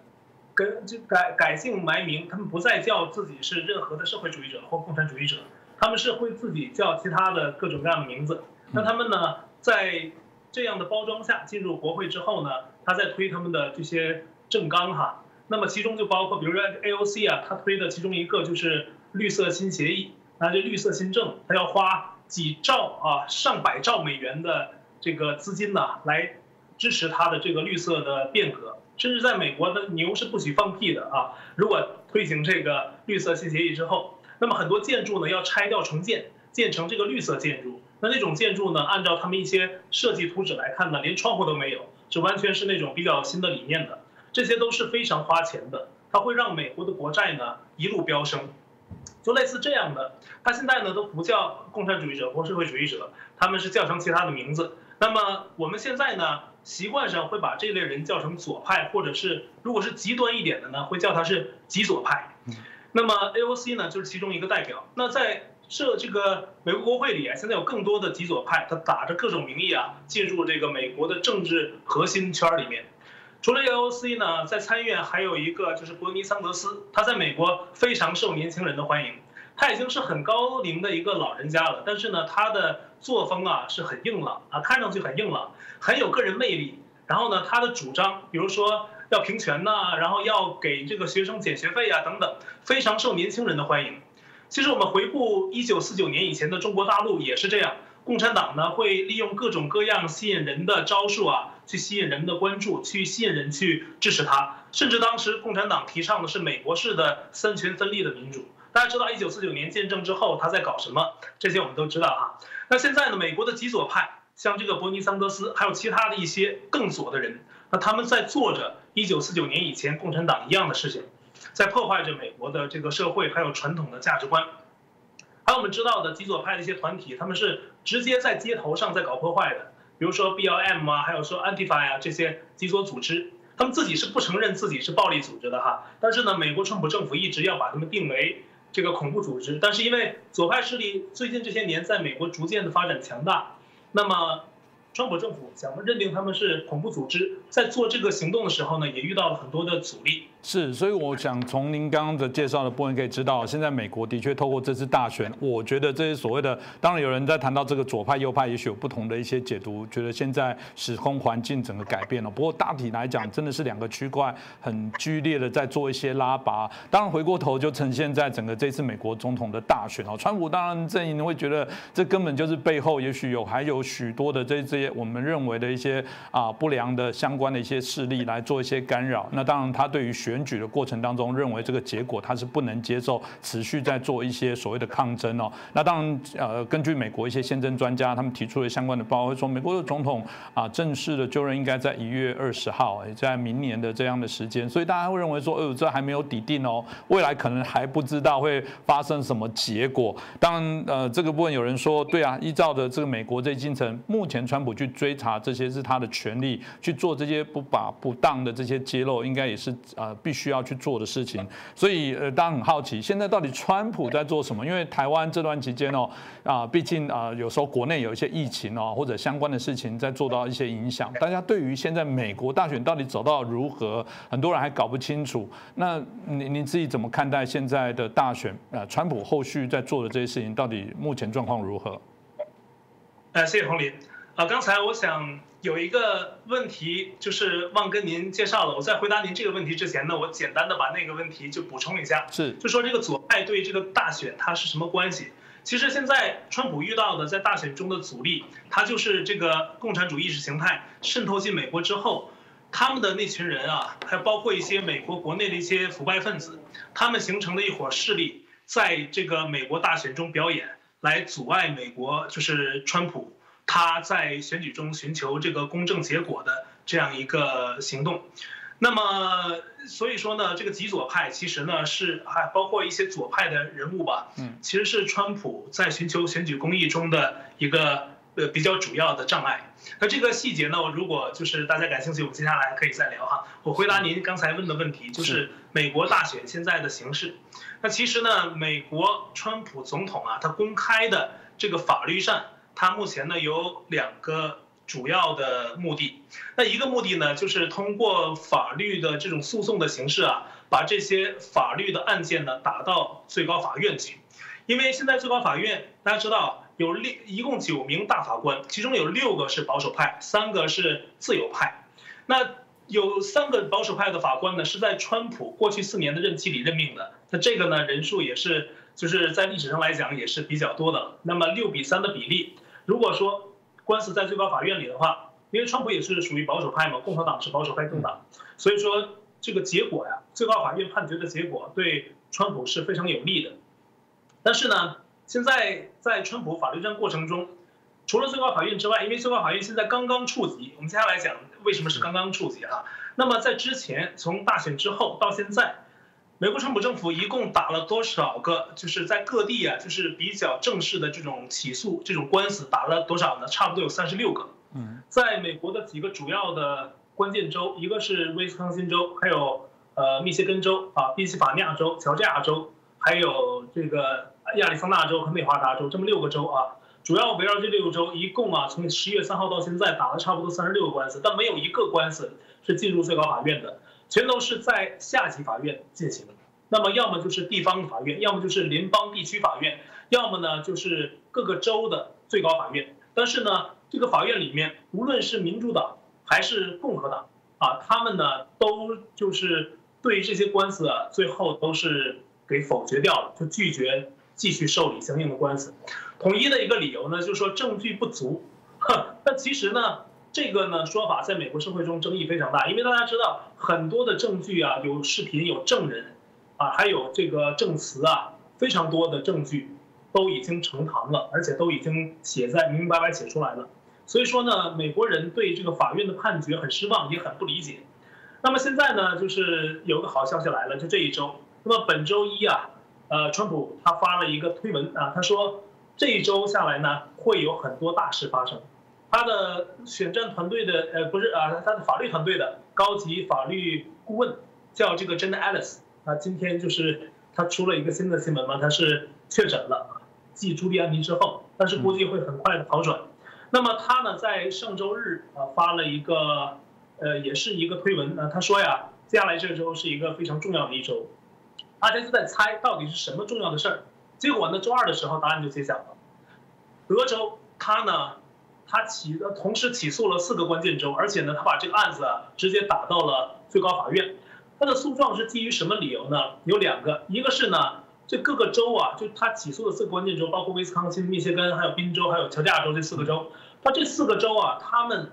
跟就改改姓埋名，他们不再叫自己是任何的社会主义者或共产主义者，他们是会自己叫其他的各种各样的名字。那他们呢，在这样的包装下进入国会之后呢，他在推他们的这些政纲哈。那么其中就包括，比如说 AOC 啊，他推的其中一个就是绿色新协议，那这绿色新政，他要花。几兆啊，上百兆美元的这个资金呢，来支持它的这个绿色的变革。甚至在美国的牛是不许放屁的啊！如果推行这个绿色新协议之后，那么很多建筑呢要拆掉重建，建成这个绿色建筑。那那种建筑呢，按照他们一些设计图纸来看呢，连窗户都没有，是完全是那种比较新的理念的。这些都是非常花钱的，它会让美国的国债呢一路飙升。就类似这样的，他现在呢都不叫共产主义者或社会主义者，他们是叫成其他的名字。那么我们现在呢，习惯上会把这类人叫成左派，或者是如果是极端一点的呢，会叫他是极左派。那么 AOC 呢就是其中一个代表。那在这这个美国国会里啊，现在有更多的极左派，他打着各种名义啊，进入这个美国的政治核心圈里面。除了 AOC 呢，在参议院还有一个就是伯尼桑德斯，他在美国非常受年轻人的欢迎。他已经是很高龄的一个老人家了，但是呢，他的作风啊是很硬朗啊，看上去很硬朗，很有个人魅力。然后呢，他的主张，比如说要平权呐，然后要给这个学生减学费啊等等，非常受年轻人的欢迎。其实我们回顾一九四九年以前的中国大陆也是这样。共产党呢会利用各种各样吸引人的招数啊，去吸引人们的关注，去吸引人去支持他。甚至当时共产党提倡的是美国式的三权分立的民主。大家知道一九四九年建政之后他在搞什么？这些我们都知道哈。那现在呢，美国的极左派，像这个伯尼桑德斯，还有其他的一些更左的人，那他们在做着一九四九年以前共产党一样的事情，在破坏着美国的这个社会还有传统的价值观。还有我们知道的极左派的一些团体，他们是直接在街头上在搞破坏的，比如说 BLM 啊，还有说 Antifa 呀这些极左组织，他们自己是不承认自己是暴力组织的哈。但是呢，美国川普政府一直要把他们定为这个恐怖组织。但是因为左派势力最近这些年在美国逐渐的发展强大，那么。川普政府想认定他们是恐怖组织，在做这个行动的时候呢，也遇到了很多的阻力。是，所以我想从您刚刚的介绍的部分可以知道，现在美国的确透过这次大选，我觉得这些所谓的，当然有人在谈到这个左派右派，也许有不同的一些解读，觉得现在时空环境整个改变了。不过大体来讲，真的是两个区块很剧烈的在做一些拉拔。当然回过头就呈现在整个这次美国总统的大选哦，川普当然阵营会觉得这根本就是背后也许有还有许多的这这些我们认为的一些啊不良的相关关的一些势力来做一些干扰。那当然他对于选举的过程当中，认为这个结果他是不能接受，持续在做一些所谓的抗争哦。那当然，呃，根据美国一些宪政专家他们提出的相关的报告，说美国的总统啊正式的就任应该在一月二十号，也在明年的这样的时间。所以大家会认为说，哦，这还没有底定哦，未来可能还不知道会发生什么结果。当然，呃，这个部分有人说，对啊，依照的这个美国这进程，目前川普去追查这些是他的权利，去做这些不把不当的这些揭露，应该也是呃。必须要去做的事情，所以呃，大家很好奇，现在到底川普在做什么？因为台湾这段期间哦，啊，毕竟啊，有时候国内有一些疫情哦，或者相关的事情在做到一些影响。大家对于现在美国大选到底走到如何，很多人还搞不清楚。那你你自己怎么看待现在的大选？啊，川普后续在做的这些事情，到底目前状况如何？呃，谢谢洪林。啊，刚才我想有一个问题，就是忘跟您介绍了。我在回答您这个问题之前呢，我简单的把那个问题就补充一下，是，就说这个左派对这个大选它是什么关系？其实现在川普遇到的在大选中的阻力，它就是这个共产主义意识形态渗透进美国之后，他们的那群人啊，还包括一些美国国内的一些腐败分子，他们形成了一伙势力，在这个美国大选中表演，来阻碍美国，就是川普。他在选举中寻求这个公正结果的这样一个行动，那么所以说呢，这个极左派其实呢是还包括一些左派的人物吧，嗯，其实是川普在寻求选举公益中的一个呃比较主要的障碍。那这个细节呢，如果就是大家感兴趣，我们接下来可以再聊哈。我回答您刚才问的问题，就是美国大选现在的形势。那其实呢，美国川普总统啊，他公开的这个法律上。它目前呢有两个主要的目的，那一个目的呢就是通过法律的这种诉讼的形式啊，把这些法律的案件呢打到最高法院去，因为现在最高法院大家知道有六一共九名大法官，其中有六个是保守派，三个是自由派，那有三个保守派的法官呢是在川普过去四年的任期里任命的，那这个呢人数也是就是在历史上来讲也是比较多的，那么六比三的比例。如果说官司在最高法院里的话，因为川普也是属于保守派嘛，共和党是保守派政党，所以说这个结果呀，最高法院判决的结果对川普是非常有利的。但是呢，现在在川普法律战过程中，除了最高法院之外，因为最高法院现在刚刚触及，我们接下来讲为什么是刚刚触及啊？那么在之前，从大选之后到现在。美国川普政府一共打了多少个？就是在各地啊，就是比较正式的这种起诉、这种官司打了多少呢？差不多有三十六个。嗯，在美国的几个主要的关键州，一个是威斯康辛州，还有呃密歇根州啊、宾夕法尼亚州、乔治亚州，还有这个亚利桑那州和内华达州，这么六个州啊，主要围绕这六个州，一共啊从十一月三号到现在打了差不多三十六个官司，但没有一个官司是进入最高法院的。全都是在下级法院进行的，那么要么就是地方法院，要么就是联邦地区法院，要么呢就是各个州的最高法院。但是呢，这个法院里面，无论是民主党还是共和党啊，他们呢都就是对这些官司啊，最后都是给否决掉了，就拒绝继续受理相应的官司。统一的一个理由呢，就是说证据不足。那其实呢？这个呢说法在美国社会中争议非常大，因为大家知道很多的证据啊，有视频、有证人，啊，还有这个证词啊，非常多的证据都已经呈堂了，而且都已经写在明明白白写出来了。所以说呢，美国人对这个法院的判决很失望，也很不理解。那么现在呢，就是有个好消息来了，就这一周，那么本周一啊，呃，川普他发了一个推文啊，他说这一周下来呢，会有很多大事发生。他的选战团队的呃不是啊，他的法律团队的高级法律顾问叫这个 Jen Ellis 啊，今天就是他出了一个新的新闻嘛，他是确诊了，继朱利安尼之后，但是估计会很快的好转。那么他呢，在上周日啊发了一个呃，也是一个推文啊，他说呀，接下来这周是一个非常重要的一周，大家就在猜到底是什么重要的事儿。结果呢，周二的时候答案就揭晓了，德州他呢。他起的同时起诉了四个关键州，而且呢，他把这个案子直接打到了最高法院。他的诉状是基于什么理由呢？有两个，一个是呢，这各个州啊，就他起诉的四个关键州，包括威斯康星、密歇根、还有宾州、还有乔治亚州这四个州。他这四个州啊，他们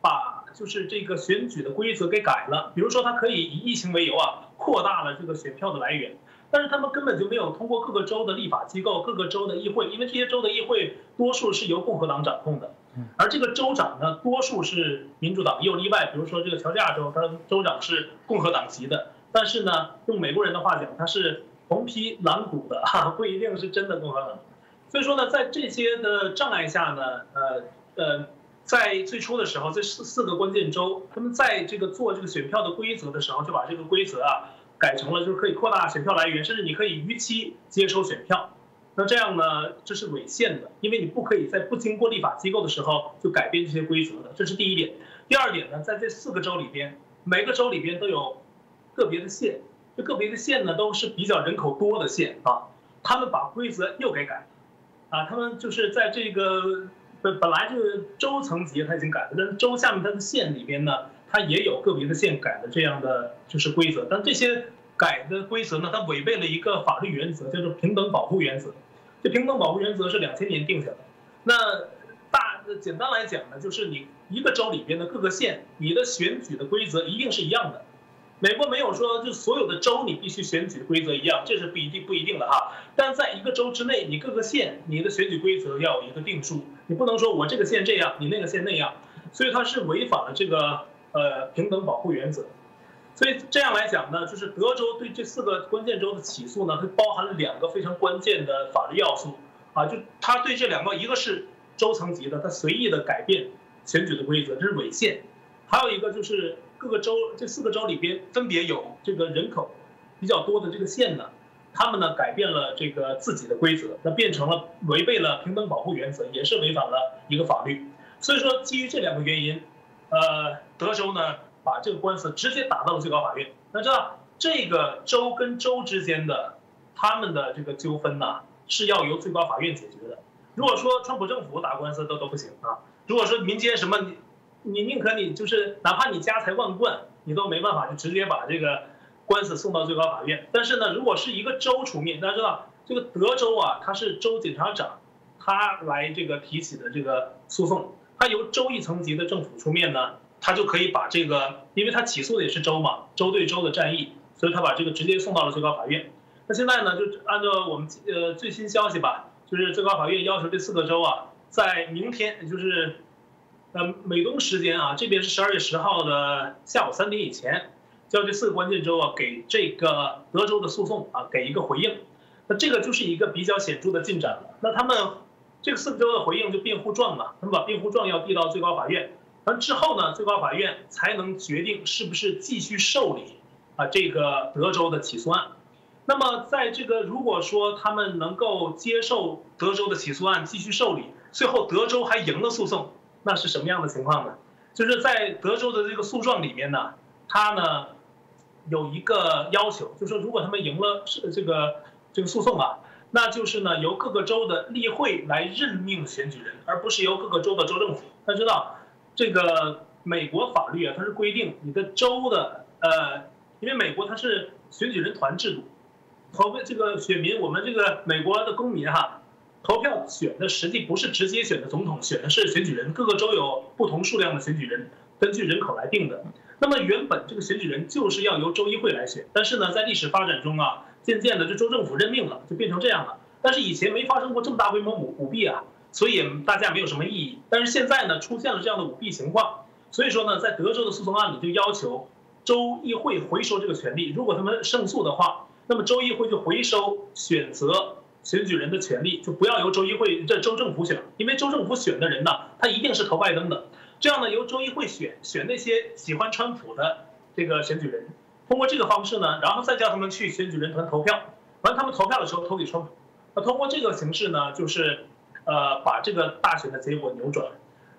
把就是这个选举的规则给改了，比如说他可以以疫情为由啊，扩大了这个选票的来源。但是他们根本就没有通过各个州的立法机构、各个州的议会，因为这些州的议会多数是由共和党掌控的。而这个州长呢，多数是民主党，也有例外，比如说这个乔治亚州，它州长是共和党籍的。但是呢，用美国人的话讲，他是红皮蓝骨的哈，不一定是真的共和党。所以说呢，在这些的障碍下呢，呃呃，在最初的时候，这四四个关键州，他们在这个做这个选票的规则的时候，就把这个规则啊改成了，就是可以扩大选票来源，甚至你可以逾期接收选票。那这样呢，这是违宪的，因为你不可以在不经过立法机构的时候就改变这些规则的，这是第一点。第二点呢，在这四个州里边，每个州里边都有个别的县，这个别的县呢都是比较人口多的县啊，他们把规则又给改了，啊，他们就是在这个本本来就是州层级他已经改了，但是州下面它的县里边呢，它也有个别的县改了这样的就是规则，但这些改的规则呢，它违背了一个法律原则，叫做平等保护原则。这平等保护原则是两千年定下的，那大简单来讲呢，就是你一个州里边的各个县，你的选举的规则一定是一样的。美国没有说就所有的州你必须选举规则一样，这是不一定不一定的哈。但在一个州之内，你各个县你的选举规则要有一个定数，你不能说我这个县这样，你那个县那样，所以它是违反了这个呃平等保护原则。所以这样来讲呢，就是德州对这四个关键州的起诉呢，它包含了两个非常关键的法律要素啊，就他对这两个，一个是州层级的，他随意的改变选举的规则，这是违宪；还有一个就是各个州这四个州里边分别有这个人口比较多的这个县呢，他们呢改变了这个自己的规则，那变成了违背了平等保护原则，也是违反了一个法律。所以说，基于这两个原因，呃，德州呢。把这个官司直接打到了最高法院。那知道这个州跟州之间的他们的这个纠纷呢，是要由最高法院解决的。如果说川普政府打官司都都不行啊，如果说民间什么你你宁可你就是哪怕你家财万贯，你都没办法就直接把这个官司送到最高法院。但是呢，如果是一个州出面，大家知道这个德州啊，他是州检察长，他来这个提起的这个诉讼，他由州一层级的政府出面呢。他就可以把这个，因为他起诉的也是州嘛，州对州的战役，所以他把这个直接送到了最高法院。那现在呢，就按照我们呃最新消息吧，就是最高法院要求这四个州啊，在明天，就是呃美东时间啊，这边是十二月十号的下午三点以前，叫这四个关键州啊给这个德州的诉讼啊给一个回应。那这个就是一个比较显著的进展了。那他们这个四个州的回应就辩护状嘛，他们把辩护状要递到最高法院。完之后呢，最高法院才能决定是不是继续受理啊这个德州的起诉案。那么在这个如果说他们能够接受德州的起诉案继续受理，最后德州还赢了诉讼，那是什么样的情况呢？就是在德州的这个诉状里面呢，他呢有一个要求，就是说如果他们赢了是这个这个诉讼啊，那就是呢由各个州的例会来任命选举人，而不是由各个州的州政府。大家知道。这个美国法律啊，它是规定你的州的呃，因为美国它是选举人团制度，投这个选民，我们这个美国的公民哈，投票选的实际不是直接选的总统，选的是选举人，各个州有不同数量的选举人，根据人口来定的。那么原本这个选举人就是要由州议会来选，但是呢，在历史发展中啊，渐渐的这州政府任命了，就变成这样了。但是以前没发生过这么大规模舞舞弊啊。所以大家没有什么异议，但是现在呢出现了这样的舞弊情况，所以说呢，在德州的诉讼案里就要求州议会回收这个权利，如果他们胜诉的话，那么州议会就回收选择选举人的权利，就不要由州议会这州政府选，因为州政府选的人呢，他一定是投拜登的。这样呢，由州议会选选那些喜欢川普的这个选举人，通过这个方式呢，然后再叫他们去选举人团投票，完他们投票的时候投给川普。那通过这个形式呢，就是呃把这个大选的结果扭转。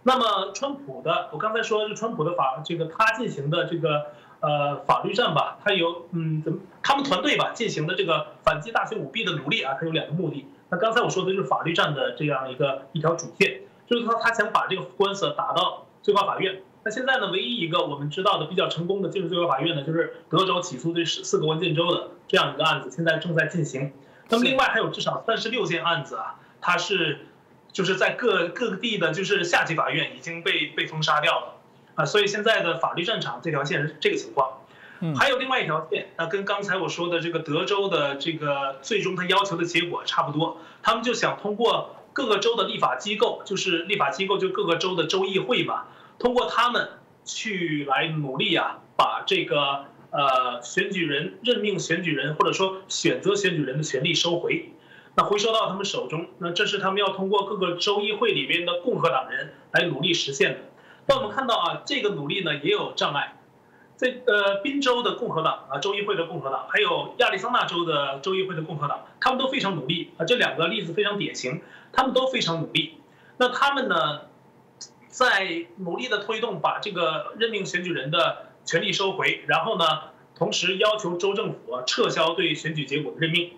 那么川普的，我刚才说是川普的法，这个他进行的这个。呃，法律战吧，他有嗯，怎么他们团队吧进行的这个反击大选舞弊的努力啊，他有两个目的。那刚才我说的就是法律战的这样一个一条主线，就是他他想把这个官司打到最高法院。那现在呢，唯一一个我们知道的比较成功的进入最高法院呢，就是德州起诉这四四个关键州的这样一个案子，现在正在进行。那么另外还有至少三十六件案子啊，它是就是在各各地的就是下级法院已经被被封杀掉了。啊，所以现在的法律战场这条线是这个情况，嗯，还有另外一条线，那跟刚才我说的这个德州的这个最终他要求的结果差不多，他们就想通过各个州的立法机构，就是立法机构就各个州的州议会吧，通过他们去来努力啊，把这个呃选举人任命选举人或者说选择选举人的权利收回，那回收到他们手中，那这是他们要通过各个州议会里边的共和党人来努力实现的。那我们看到啊，这个努力呢也有障碍，在呃宾州的共和党啊，州议会的共和党，还有亚利桑那州的州议会的共和党，他们都非常努力啊。这两个例子非常典型，他们都非常努力。那他们呢，在努力的推动把这个任命选举人的权利收回，然后呢，同时要求州政府撤销对选举结果的任命。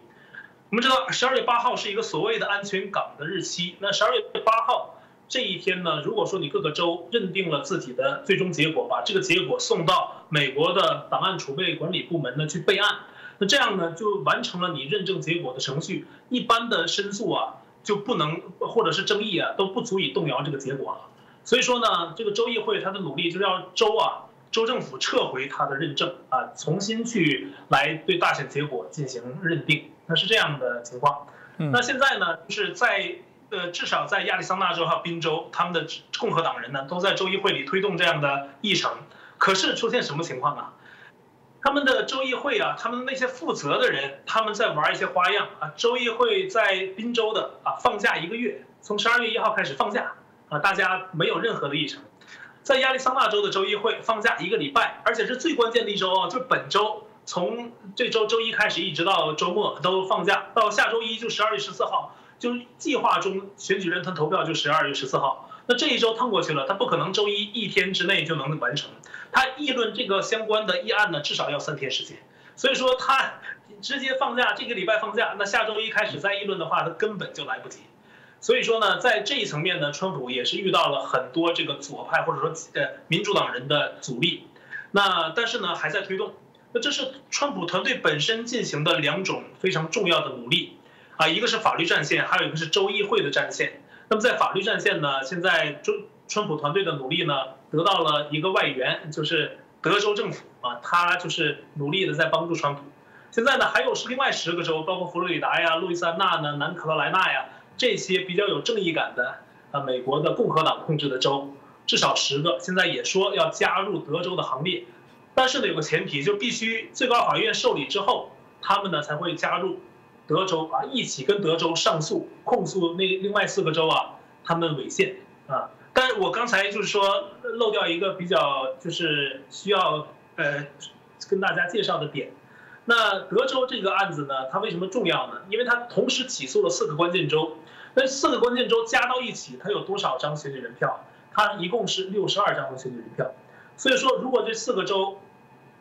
我们知道十二月八号是一个所谓的安全港的日期，那十二月八号。这一天呢，如果说你各个州认定了自己的最终结果，把这个结果送到美国的档案储备管理部门呢去备案，那这样呢就完成了你认证结果的程序。一般的申诉啊就不能，或者是争议啊都不足以动摇这个结果了。所以说呢，这个州议会他的努力就是要州啊州政府撤回他的认证啊，重新去来对大选结果进行认定，那是这样的情况。那现在呢，就是在。呃，至少在亚利桑那州还有宾州，他们的共和党人呢都在州议会里推动这样的议程。可是出现什么情况啊？他们的州议会啊，他们那些负责的人，他们在玩一些花样啊。州议会在宾州的啊放假一个月，从十二月一号开始放假啊，大家没有任何的议程。在亚利桑那州的州议会放假一个礼拜，而且是最关键的一周啊，就是本周从这周周一开始一直到周末都放假，到下周一就十二月十四号。就是计划中选举人团投票就十二月十四号，那这一周趟过去了，他不可能周一一天之内就能完成。他议论这个相关的议案呢，至少要三天时间。所以说他直接放假，这个礼拜放假，那下周一开始再议论的话，他根本就来不及。所以说呢，在这一层面呢，川普也是遇到了很多这个左派或者说呃民主党人的阻力。那但是呢，还在推动。那这是川普团队本身进行的两种非常重要的努力。啊，一个是法律战线，还有一个是州议会的战线。那么在法律战线呢，现在中川普团队的努力呢，得到了一个外援，就是德州政府啊，他就是努力的在帮助川普。现在呢，还有是另外十个州，包括佛罗里达呀、路易斯安那呢、南卡罗来纳呀这些比较有正义感的啊，美国的共和党控制的州，至少十个，现在也说要加入德州的行列。但是呢，有个前提，就必须最高法院受理之后，他们呢才会加入。德州啊，一起跟德州上诉控诉那另外四个州啊，他们违宪啊。但是我刚才就是说漏掉一个比较就是需要呃跟大家介绍的点。那德州这个案子呢，它为什么重要呢？因为它同时起诉了四个关键州，那四个关键州加到一起，它有多少张选举人票？它一共是六十二张选举人票。所以说，如果这四个州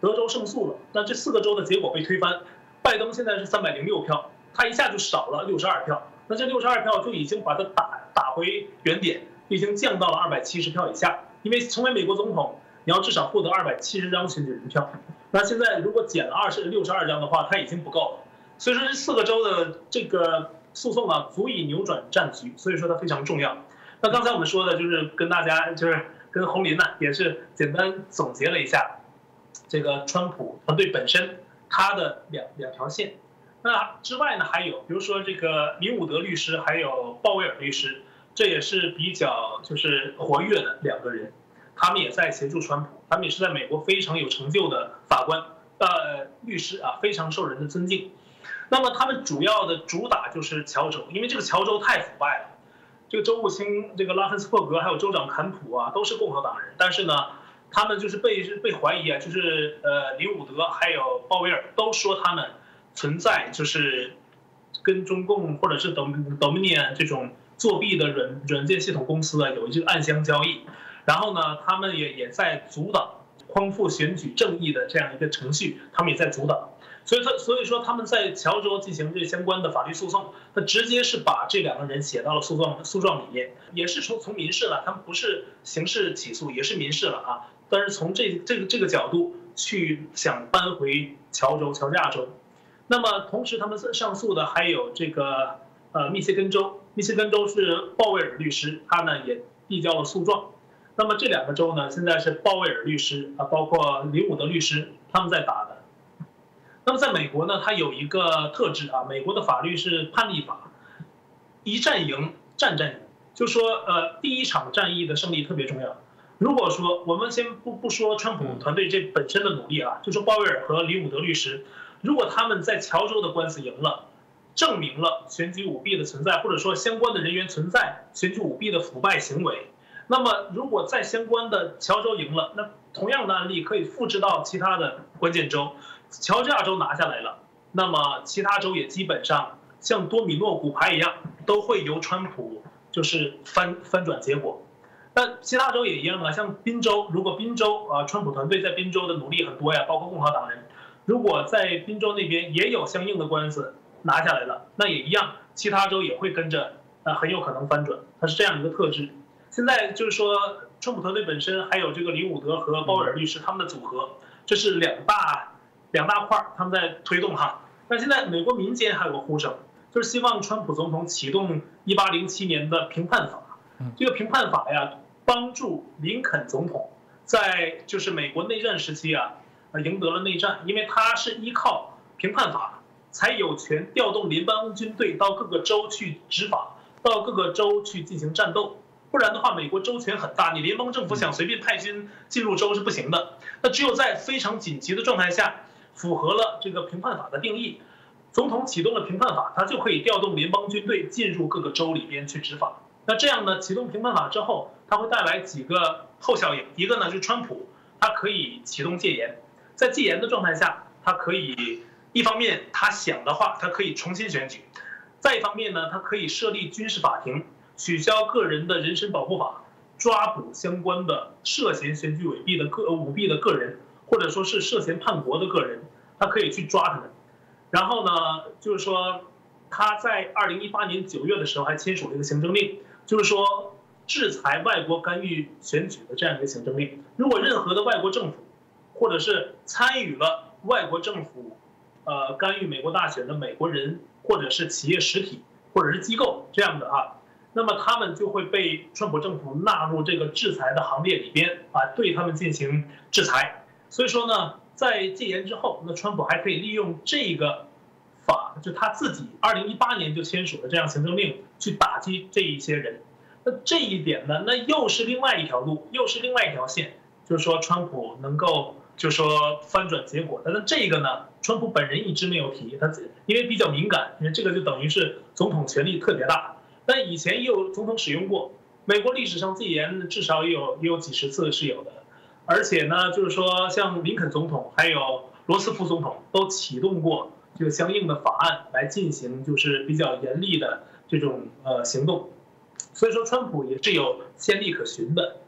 德州胜诉了，那这四个州的结果被推翻，拜登现在是三百零六票。他一下就少了六十二票，那这六十二票就已经把他打打回原点，已经降到了二百七十票以下。因为成为美国总统，你要至少获得二百七十张选举人票。那现在如果减了二十六十二张的话，他已经不够了。所以说这四个州的这个诉讼啊，足以扭转战局，所以说它非常重要。那刚才我们说的就是跟大家就是跟洪林呢，也是简单总结了一下这个川普团队本身他的两两条线。那之外呢，还有比如说这个林伍德律师，还有鲍威尔律师，这也是比较就是活跃的两个人，他们也在协助川普，他们也是在美国非常有成就的法官，呃律师啊，非常受人的尊敬。那么他们主要的主打就是乔州，因为这个乔州太腐败了。这个州务卿这个拉芬斯珀格还有州长坎普啊，都是共和党人，但是呢，他们就是被被怀疑啊，就是呃林伍德还有鲍威尔都说他们存在就是跟中共或者是 Dominion 这种作弊的软软件系统公司啊有一个暗箱交易，然后呢，他们也也在阻挡匡复选举正义的这样一个程序，他们也在阻挡。所以，他所以说他们在乔州进行这相关的法律诉讼，他直接是把这两个人写到了诉状诉状里面，也是从从民事了，他们不是刑事起诉，也是民事了啊。但是从这这个这个角度去想搬回乔州乔治亚州，那么同时他们上诉的还有这个呃密歇根州，密歇根州是鲍威尔律师，他呢也递交了诉状。那么这两个州呢，现在是鲍威尔律师啊，包括林伍德律师他们在打的。那么在美国呢，它有一个特质啊，美国的法律是判例法，一战赢，战战赢，就说呃，第一场战役的胜利特别重要。如果说我们先不不说川普团队这本身的努力啊，就说鲍威尔和李伍德律师，如果他们在乔州的官司赢了，证明了选举舞弊的存在，或者说相关的人员存在选举舞弊的腐败行为，那么如果在相关的乔州赢了，那同样的案例可以复制到其他的关键州。乔治亚州拿下来了，那么其他州也基本上像多米诺骨牌一样，都会由川普就是翻翻转结果。那其他州也一样啊，像宾州，如果宾州啊，川普团队在宾州的努力很多呀，包括共和党人，如果在宾州那边也有相应的官司拿下来了，那也一样，其他州也会跟着，呃，很有可能翻转，它是这样一个特质。现在就是说，川普团队本身还有这个李伍德和鲍威尔律师他们的组合，这是两大。两大块儿，他们在推动哈。那现在美国民间还有个呼声，就是希望川普总统启动一八零七年的评判法。这个评判法呀，帮助林肯总统在就是美国内战时期啊，赢得了内战，因为他是依靠评判法才有权调动联邦军队到各个州去执法，到各个州去进行战斗。不然的话，美国州权很大，你联邦政府想随便派军进入州是不行的。那只有在非常紧急的状态下。符合了这个评判法的定义，总统启动了评判法，他就可以调动联邦军队进入各个州里边去执法。那这样呢，启动评判法之后，它会带来几个后效应。一个呢，就是川普他可以启动戒严，在戒严的状态下，他可以一方面他想的话，他可以重新选举；再一方面呢，他可以设立军事法庭，取消个人的人身保护法，抓捕相关的涉嫌选举舞弊的个舞弊的个人。或者说是涉嫌叛国的个人，他可以去抓他们。然后呢，就是说他在二零一八年九月的时候还签署了一个行政令，就是说制裁外国干预选举的这样一个行政令。如果任何的外国政府，或者是参与了外国政府，呃，干预美国大选的美国人，或者是企业实体，或者是机构这样的啊，那么他们就会被川普政府纳入这个制裁的行列里边啊，对他们进行制裁。所以说呢，在戒严之后，那川普还可以利用这个法，就他自己二零一八年就签署的这样行政令，去打击这一些人。那这一点呢，那又是另外一条路，又是另外一条线，就是说川普能够，就说翻转结果。但是这个呢，川普本人一直没有提，他因为比较敏感，因为这个就等于是总统权力特别大。但以前也有总统使用过，美国历史上最严至少也有也有几十次是有的。而且呢，就是说，像林肯总统还有罗斯福总统都启动过就相应的法案来进行，就是比较严厉的这种呃行动，所以说川普也是有先例可循的。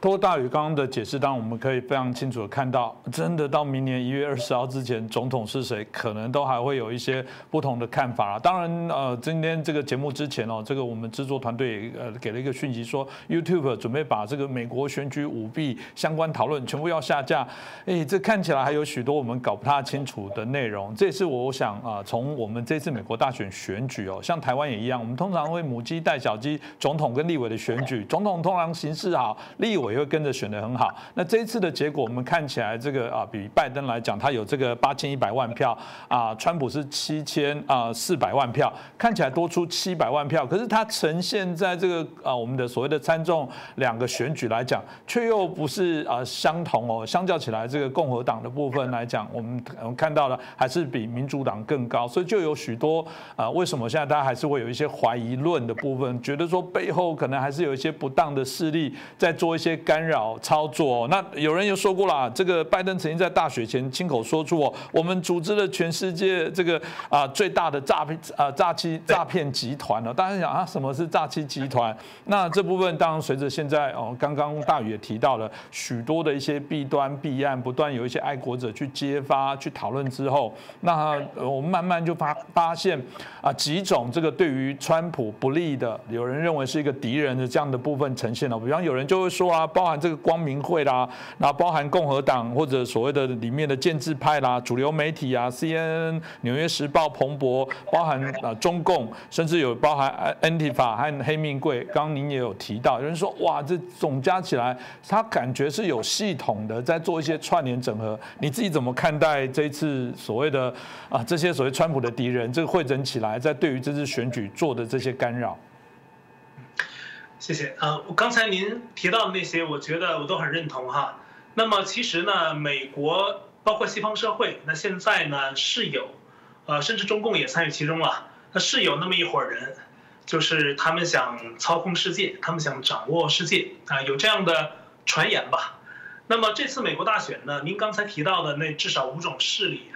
多大宇刚刚的解释，当然我们可以非常清楚的看到，真的到明年一月二十号之前，总统是谁，可能都还会有一些不同的看法啊。当然，呃，今天这个节目之前哦，这个我们制作团队呃给了一个讯息，说 YouTube 准备把这个美国选举舞弊相关讨论全部要下架。哎，这看起来还有许多我们搞不太清楚的内容。这次我想啊，从我们这次美国大选选举哦，像台湾也一样，我们通常会母鸡带小鸡，总统跟立委的选举，总统通常形势好，立委。也会跟着选得很好。那这一次的结果，我们看起来这个啊，比拜登来讲，他有这个八千一百万票啊，川普是七千啊四百万票，看起来多出七百万票。可是它呈现在这个啊我们的所谓的参众两个选举来讲，却又不是啊相同哦。相较起来，这个共和党的部分来讲，我们我们看到了还是比民主党更高，所以就有许多啊，为什么现在大家还是会有一些怀疑论的部分，觉得说背后可能还是有一些不当的势力在做一些干扰操作。那有人又说过了，这个拜登曾经在大选前亲口说出哦，我们组织了全世界这个啊最大的诈骗啊诈欺诈骗集团了。大家想啊，什么是诈欺集团？那这部分当然随着现在哦，刚刚大宇也提到了许多的一些弊端弊案，不断有一些爱国者去揭发、去讨论之后，那我们慢慢就发发现啊几种这个对于川普不利的，有人认为是一个敌人的这样的部分呈现了。比方有人就会说啊，包含这个光明会啦，那包含共和党或者所谓的里面的建制派啦，主流媒体啊，CNN、纽约时报、彭博，包含啊中共，甚至有包含 Antifa 和黑命贵。刚刚您也有提到，有人说哇，这总加起来，他感觉是有系统的在做一些串联整合。你自己怎么看待这一次所谓的啊这些所谓川普的敌人，这个会整起来，在对于这次选举做的这些干扰？谢谢啊，刚才您提到的那些，我觉得我都很认同哈。那么其实呢，美国包括西方社会，那现在呢是有，呃，甚至中共也参与其中了，那是有那么一伙人，就是他们想操控世界，他们想掌握世界啊，有这样的传言吧。那么这次美国大选呢，您刚才提到的那至少五种势力，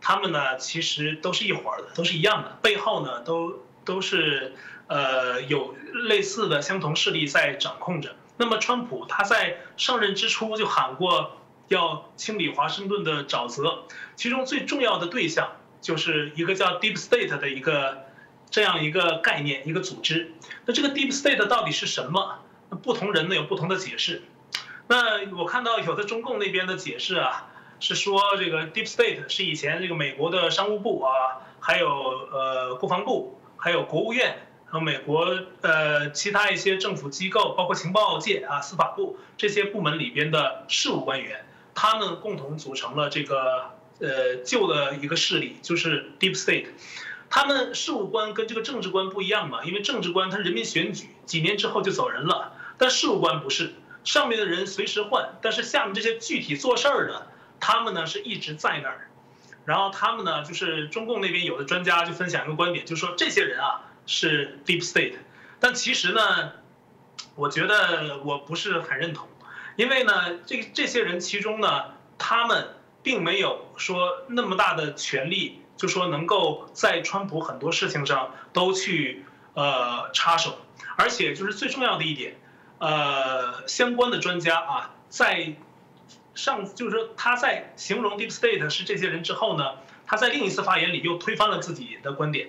他们呢其实都是一伙的，都是一样的，背后呢都都是。呃，有类似的相同势力在掌控着。那么，川普他在上任之初就喊过要清理华盛顿的沼泽，其中最重要的对象就是一个叫 Deep State 的一个这样一个概念，一个组织。那这个 Deep State 到底是什么？不同人呢有不同的解释。那我看到有的中共那边的解释啊，是说这个 Deep State 是以前这个美国的商务部啊，还有呃国防部，还有国务院。和美国呃其他一些政府机构，包括情报界啊、司法部这些部门里边的事务官员，他们共同组成了这个呃旧的一个势力，就是 Deep State。他们事务官跟这个政治官不一样嘛，因为政治官他人民选举几年之后就走人了，但事务官不是，上面的人随时换，但是下面这些具体做事儿的，他们呢是一直在那儿。然后他们呢，就是中共那边有的专家就分享一个观点，就是说这些人啊。是 deep state，但其实呢，我觉得我不是很认同，因为呢，这这些人其中呢，他们并没有说那么大的权利，就说能够在川普很多事情上都去呃插手，而且就是最重要的一点，呃，相关的专家啊，在上就是说他在形容 deep state 是这些人之后呢，他在另一次发言里又推翻了自己的观点。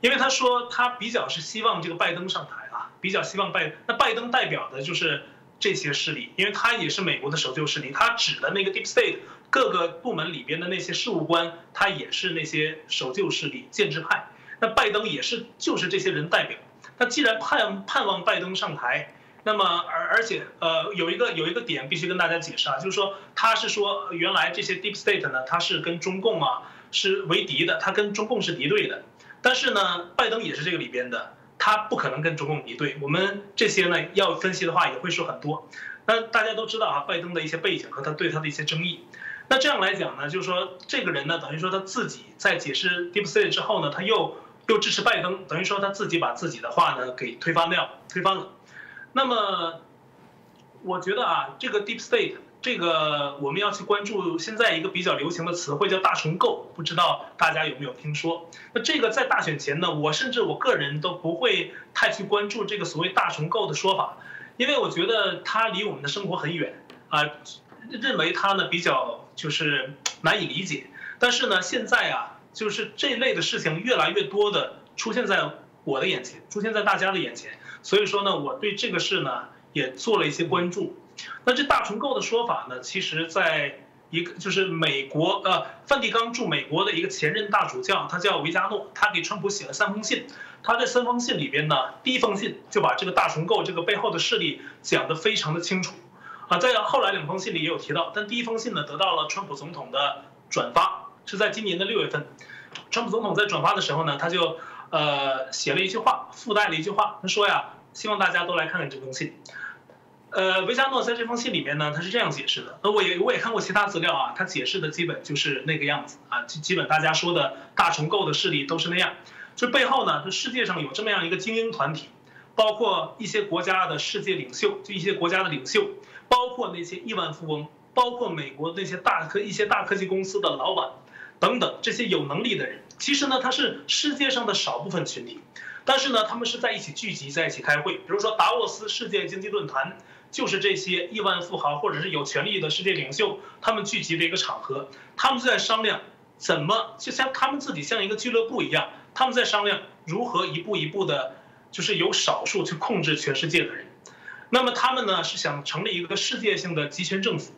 因为他说他比较是希望这个拜登上台啊，比较希望拜那拜登代表的就是这些势力，因为他也是美国的守旧势力，他指的那个 deep state 各个部门里边的那些事务官，他也是那些守旧势力建制派，那拜登也是就是这些人代表。那既然盼盼望拜登上台，那么而而且呃有一个有一个点必须跟大家解释啊，就是说他是说原来这些 deep state 呢，他是跟中共啊是为敌的，他跟中共是敌对的。但是呢，拜登也是这个里边的，他不可能跟中共敌对。我们这些呢要分析的话也会说很多。那大家都知道啊，拜登的一些背景和他对他的一些争议。那这样来讲呢，就是说这个人呢，等于说他自己在解释 Deep State 之后呢，他又又支持拜登，等于说他自己把自己的话呢给推翻掉，推翻了。那么我觉得啊，这个 Deep State。这个我们要去关注现在一个比较流行的词汇叫大重构，不知道大家有没有听说？那这个在大选前呢，我甚至我个人都不会太去关注这个所谓大重构的说法，因为我觉得它离我们的生活很远啊，认为它呢比较就是难以理解。但是呢，现在啊，就是这类的事情越来越多的出现在我的眼前，出现在大家的眼前，所以说呢，我对这个事呢也做了一些关注。那这大重构的说法呢？其实，在一个就是美国呃，梵蒂冈驻美国的一个前任大主教，他叫维加诺，他给川普写了三封信。他这三封信里边呢，第一封信就把这个大重构这个背后的势力讲得非常的清楚。啊，在后来两封信里也有提到，但第一封信呢得到了川普总统的转发，是在今年的六月份。川普总统在转发的时候呢，他就呃写了一句话，附带了一句话，他说呀，希望大家都来看看这封信。呃，维加诺在这封信里面呢，他是这样解释的。那我也我也看过其他资料啊，他解释的基本就是那个样子啊，基基本大家说的大重构的势力都是那样。就背后呢，这世界上有这么样一个精英团体，包括一些国家的世界领袖，就一些国家的领袖，包括那些亿万富翁，包括美国那些大科一些大科技公司的老板，等等这些有能力的人。其实呢，他是世界上的少部分群体，但是呢，他们是在一起聚集在一起开会，比如说达沃斯世界经济论坛。就是这些亿万富豪或者是有权力的世界领袖，他们聚集的一个场合，他们在商量怎么就像他们自己像一个俱乐部一样，他们在商量如何一步一步的，就是由少数去控制全世界的人。那么他们呢是想成立一个世界性的集权政府，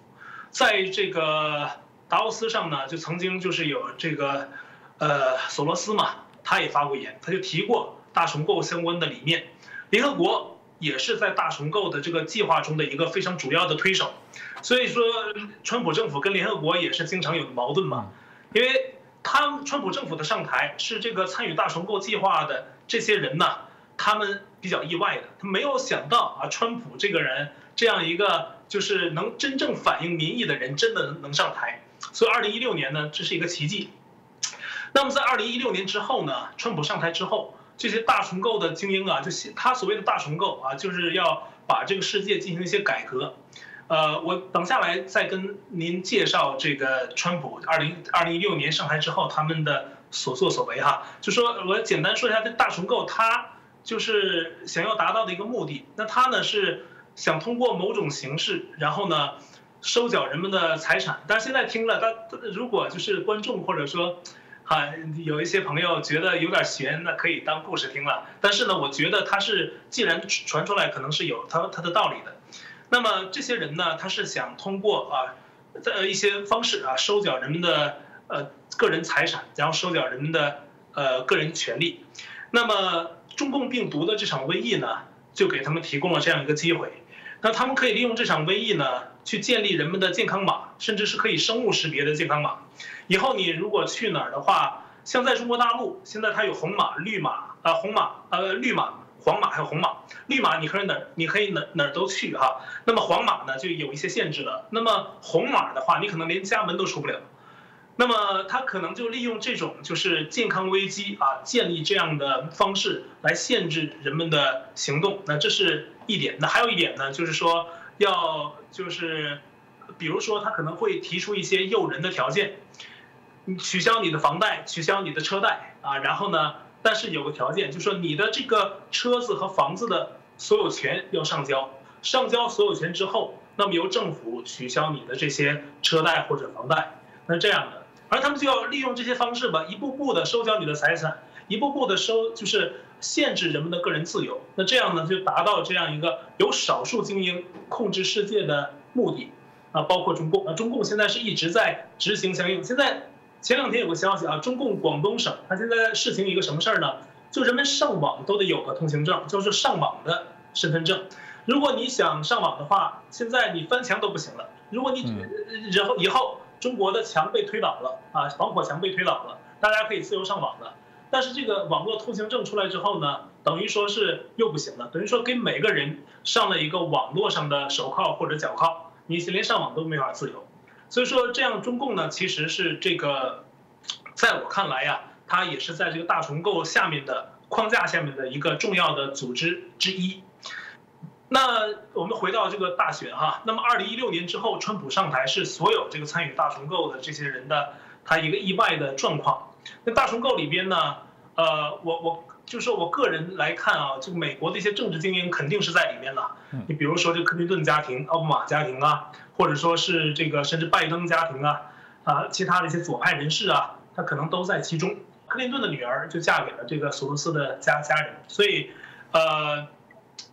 在这个达沃斯上呢，就曾经就是有这个，呃，索罗斯嘛，他也发过言，他就提过大重构相关的理念，联合国。也是在大重构的这个计划中的一个非常主要的推手，所以说，川普政府跟联合国也是经常有矛盾嘛，因为他川普政府的上台是这个参与大重构计划的这些人呢，他们比较意外的，他没有想到啊，川普这个人这样一个就是能真正反映民意的人，真的能能上台，所以二零一六年呢，这是一个奇迹。那么在二零一六年之后呢，川普上台之后。这些大重构的精英啊，就他所谓的大重构啊，就是要把这个世界进行一些改革。呃，我等下来再跟您介绍这个川普二零二零一六年上台之后他们的所作所为哈。就说我简单说一下这大重构，他就是想要达到的一个目的。那他呢是想通过某种形式，然后呢收缴人们的财产。但是现在听了，他如果就是观众或者说。啊，有一些朋友觉得有点悬，那可以当故事听了。但是呢，我觉得他是既然传出来，可能是有他他的道理的。那么这些人呢，他是想通过啊，的一些方式啊，收缴人们的呃个人财产，然后收缴人们的呃个人权利。那么中共病毒的这场瘟疫呢，就给他们提供了这样一个机会。那他们可以利用这场瘟疫呢，去建立人们的健康码，甚至是可以生物识别的健康码。以后你如果去哪儿的话，像在中国大陆，现在它有红码、绿码，呃，红码、呃，绿码、黄码还有红码。绿码你可以哪儿，你可以哪哪儿都去哈。那么黄码呢，就有一些限制了。那么红码的话，你可能连家门都出不了。那么他可能就利用这种就是健康危机啊，建立这样的方式来限制人们的行动。那这是一点。那还有一点呢，就是说要就是，比如说他可能会提出一些诱人的条件。取消你的房贷，取消你的车贷啊，然后呢？但是有个条件，就是说你的这个车子和房子的所有权要上交，上交所有权之后，那么由政府取消你的这些车贷或者房贷，那这样的，而他们就要利用这些方式吧，一步步的收缴你的财产，一步步的收，就是限制人们的个人自由。那这样呢，就达到这样一个由少数精英控制世界的目的啊，包括中共啊，中共现在是一直在执行相应，现在。前两天有个消息啊，中共广东省它现在试行一个什么事儿呢？就人们上网都得有个通行证，就是上网的身份证。如果你想上网的话，现在你翻墙都不行了。如果你然后以后中国的墙被推倒了啊，防火墙被推倒了，大家可以自由上网了。但是这个网络通行证出来之后呢，等于说是又不行了，等于说给每个人上了一个网络上的手铐或者脚铐，你连上网都没法自由。所以说，这样中共呢，其实是这个，在我看来呀，它也是在这个大重构下面的框架下面的一个重要的组织之一。那我们回到这个大选哈，那么二零一六年之后，川普上台是所有这个参与大重构的这些人的他一个意外的状况。那大重构里边呢，呃，我我就是说我个人来看啊，这个美国的一些政治精英肯定是在里面的。你比如说这克林顿家庭、奥巴马家庭啊。或者说是这个，甚至拜登家庭啊，啊，其他的一些左派人士啊，他可能都在其中。克林顿的女儿就嫁给了这个索罗斯的家家人，所以，呃，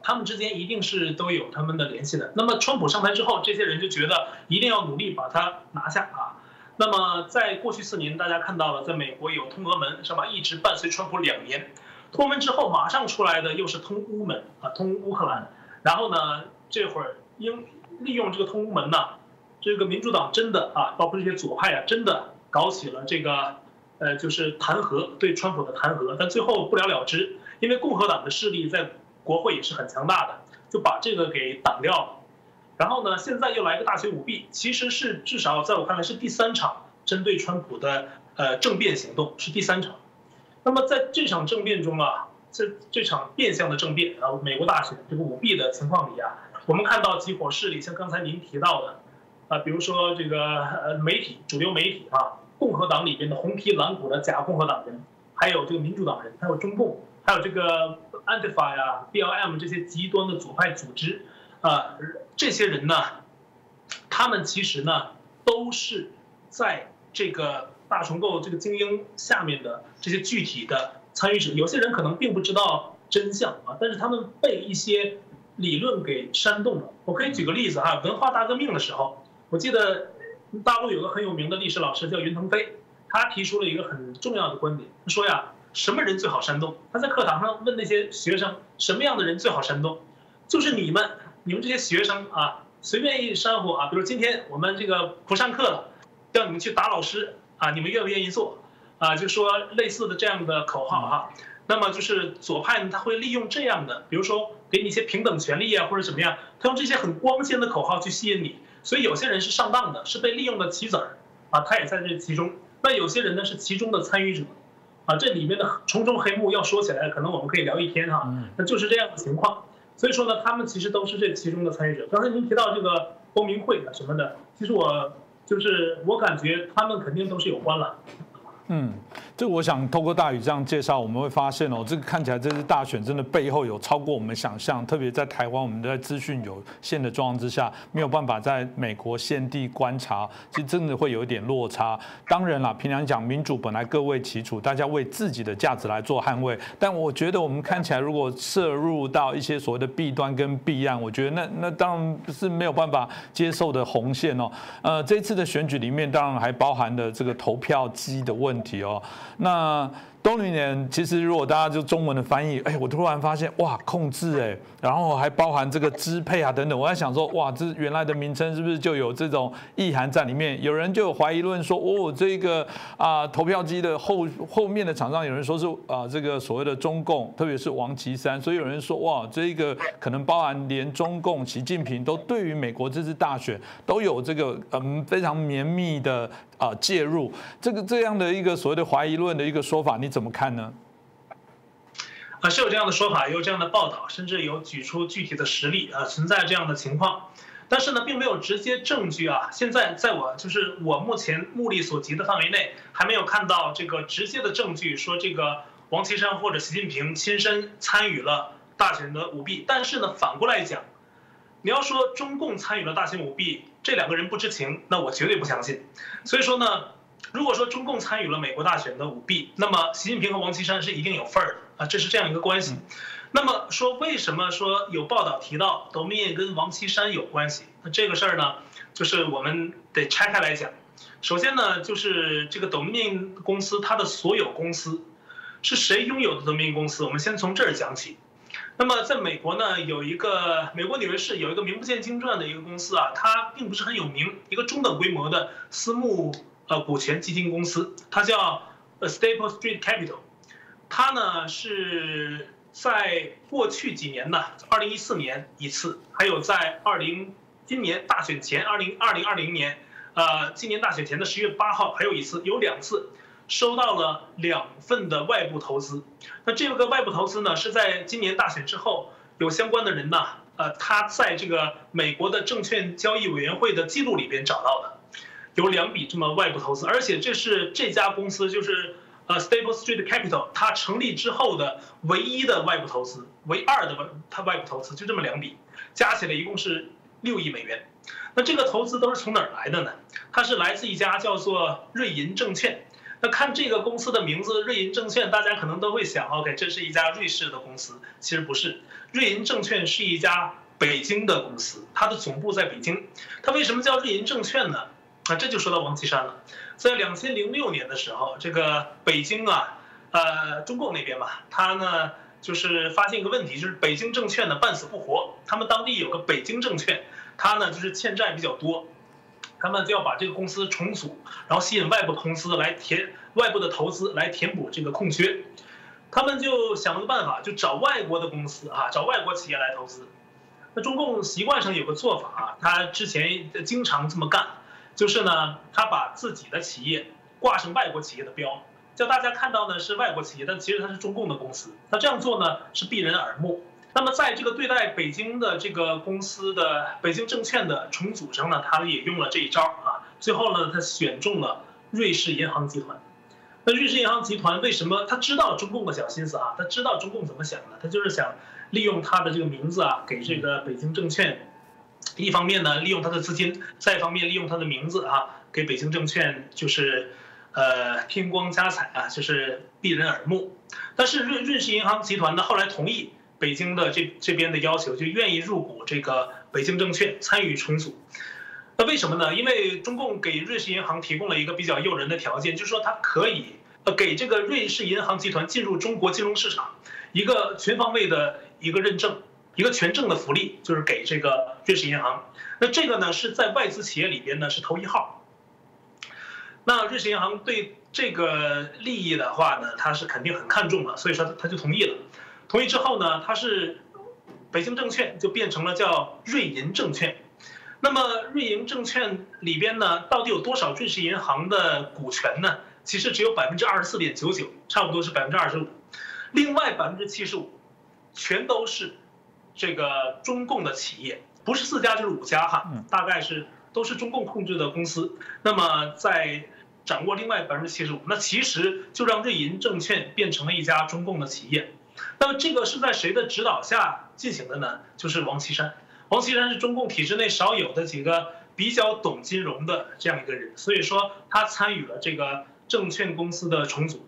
他们之间一定是都有他们的联系的。那么，川普上台之后，这些人就觉得一定要努力把他拿下啊。那么，在过去四年，大家看到了，在美国有通俄门是吧？一直伴随川普两年。通俄门之后，马上出来的又是通乌门啊，通乌克兰。然后呢，这会儿英。利用这个通门呢，这个民主党真的啊，包括这些左派啊，真的搞起了这个呃，就是弹劾对川普的弹劾，但最后不了了之，因为共和党的势力在国会也是很强大的，就把这个给挡掉了。然后呢，现在又来个大学舞弊，其实是至少在我看来是第三场针对川普的呃政变行动，是第三场。那么在这场政变中啊，这这场变相的政变啊，美国大选这个舞弊的情况里啊，我们看到几伙势力，像刚才您提到的啊，比如说这个呃媒体主流媒体啊，共和党里边的红皮蓝骨的假共和党人，还有这个民主党人，还有中共，还有这个 Antifa 呀、BLM 这些极端的左派组织。啊，这些人呢，他们其实呢都是在这个大重构这个精英下面的这些具体的参与者。有些人可能并不知道真相啊，但是他们被一些理论给煽动了。我可以举个例子哈，文化大革命的时候，我记得大陆有个很有名的历史老师叫云腾飞，他提出了一个很重要的观点，他说呀，什么人最好煽动？他在课堂上问那些学生，什么样的人最好煽动？就是你们。你们这些学生啊，随便一煽乎啊，比如今天我们这个不上课了，叫你们去打老师啊，你们愿不愿意做？啊，就说类似的这样的口号哈。那么就是左派呢，他会利用这样的，比如说给你一些平等权利啊，或者怎么样，他用这些很光鲜的口号去吸引你。所以有些人是上当的，是被利用的棋子儿啊，他也在这其中。那有些人呢是其中的参与者啊，这里面的重重黑幕要说起来，可能我们可以聊一天哈。那就是这样的情况。所以说呢，他们其实都是这其中的参与者。刚才您提到这个光明会啊什么的，其实我就是我感觉他们肯定都是有关了。嗯，这我想透过大宇这样介绍，我们会发现哦，这个看起来这次大选真的背后有超过我们想象，特别在台湾，我们在资讯有限的状况之下，没有办法在美国现地观察，其实真的会有一点落差。当然啦，平常讲民主本来各为其主，大家为自己的价值来做捍卫，但我觉得我们看起来如果涉入到一些所谓的弊端跟弊案，我觉得那那当然是没有办法接受的红线哦。呃，这次的选举里面，当然还包含了这个投票机的问。问题哦，那。东林年其实，如果大家就中文的翻译，哎，我突然发现哇，控制哎，然后还包含这个支配啊等等。我在想说，哇，这原来的名称是不是就有这种意涵在里面？有人就有怀疑论说，哦，这个啊投票机的后后面的厂商，有人说是啊这个所谓的中共，特别是王岐山，所以有人说，哇，这个可能包含连中共习近平都对于美国这次大选都有这个嗯非常绵密的啊介入，这个这样的一个所谓的怀疑论的一个说法，你。怎么看呢？啊，是有这样的说法，也有这样的报道，甚至有举出具体的实例啊，存在这样的情况，但是呢，并没有直接证据啊。现在在我就是我目前目力所及的范围内，还没有看到这个直接的证据说这个王岐山或者习近平亲身参与了大选的舞弊。但是呢，反过来讲，你要说中共参与了大选舞弊，这两个人不知情，那我绝对不相信。所以说呢。如果说中共参与了美国大选的舞弊，那么习近平和王岐山是一定有份儿的啊，这是这样一个关系。那么说为什么说有报道提到 Dominion 跟王岐山有关系？那这个事儿呢，就是我们得拆开来讲。首先呢，就是这个 Dominion 公司它的所有公司是谁拥有的 Dominion 公司？我们先从这儿讲起。那么在美国呢，有一个美国纽约市有一个名不见经传的一个公司啊，它并不是很有名，一个中等规模的私募。呃，股权基金公司，它叫 Staple Street Capital，它呢是在过去几年呢，二零一四年一次，还有在二零今年大选前，二零二零二零年，呃，今年大选前的十月八号还有一次，有两次收到了两份的外部投资。那这个外部投资呢，是在今年大选之后，有相关的人呢，呃，他在这个美国的证券交易委员会的记录里边找到的。有两笔这么外部投资，而且这是这家公司就是呃 Stable Street Capital 它成立之后的唯一的外部投资，唯二的外它外部投资就这么两笔，加起来一共是六亿美元。那这个投资都是从哪儿来的呢？它是来自一家叫做瑞银证券。那看这个公司的名字瑞银证券，大家可能都会想，OK，这是一家瑞士的公司。其实不是，瑞银证券是一家北京的公司，它的总部在北京。它为什么叫瑞银证券呢？那这就说到王岐山了，在两千零六年的时候，这个北京啊，呃，中共那边吧，他呢就是发现一个问题，就是北京证券呢半死不活，他们当地有个北京证券，他呢就是欠债比较多，他们就要把这个公司重组，然后吸引外部投资来填外部的投资来填补这个空缺，他们就想了个办法，就找外国的公司啊，找外国企业来投资。那中共习惯上有个做法啊，他之前经常这么干，就是呢，他把自己的企业挂上外国企业的标。叫大家看到呢是外国企业，但其实它是中共的公司。他这样做呢是避人耳目。那么在这个对待北京的这个公司的北京证券的重组上呢，他也用了这一招啊。最后呢，他选中了瑞士银行集团。那瑞士银行集团为什么他知道中共的小心思啊？他知道中共怎么想的？他就是想利用他的这个名字啊，给这个北京证券，一方面呢利用他的资金，再一方面利用他的名字啊，给北京证券就是。呃，添光加彩啊，就是避人耳目。但是瑞瑞士银行集团呢，后来同意北京的这这边的要求，就愿意入股这个北京证券，参与重组。那为什么呢？因为中共给瑞士银行提供了一个比较诱人的条件，就是说它可以呃给这个瑞士银行集团进入中国金融市场一个全方位的一个认证，一个全证的福利，就是给这个瑞士银行。那这个呢是在外资企业里边呢是头一号。那瑞士银行对这个利益的话呢，他是肯定很看重的，所以说他就同意了。同意之后呢，他是北京证券就变成了叫瑞银证券。那么瑞银证券里边呢，到底有多少瑞士银行的股权呢？其实只有百分之二十四点九九，差不多是百分之二十五。另外百分之七十五，全都是这个中共的企业，不是四家就是五家哈，大概是都是中共控制的公司。那么在掌握另外百分之七十五，那其实就让瑞银证券变成了一家中共的企业。那么这个是在谁的指导下进行的呢？就是王岐山。王岐山是中共体制内少有的几个比较懂金融的这样一个人，所以说他参与了这个证券公司的重组。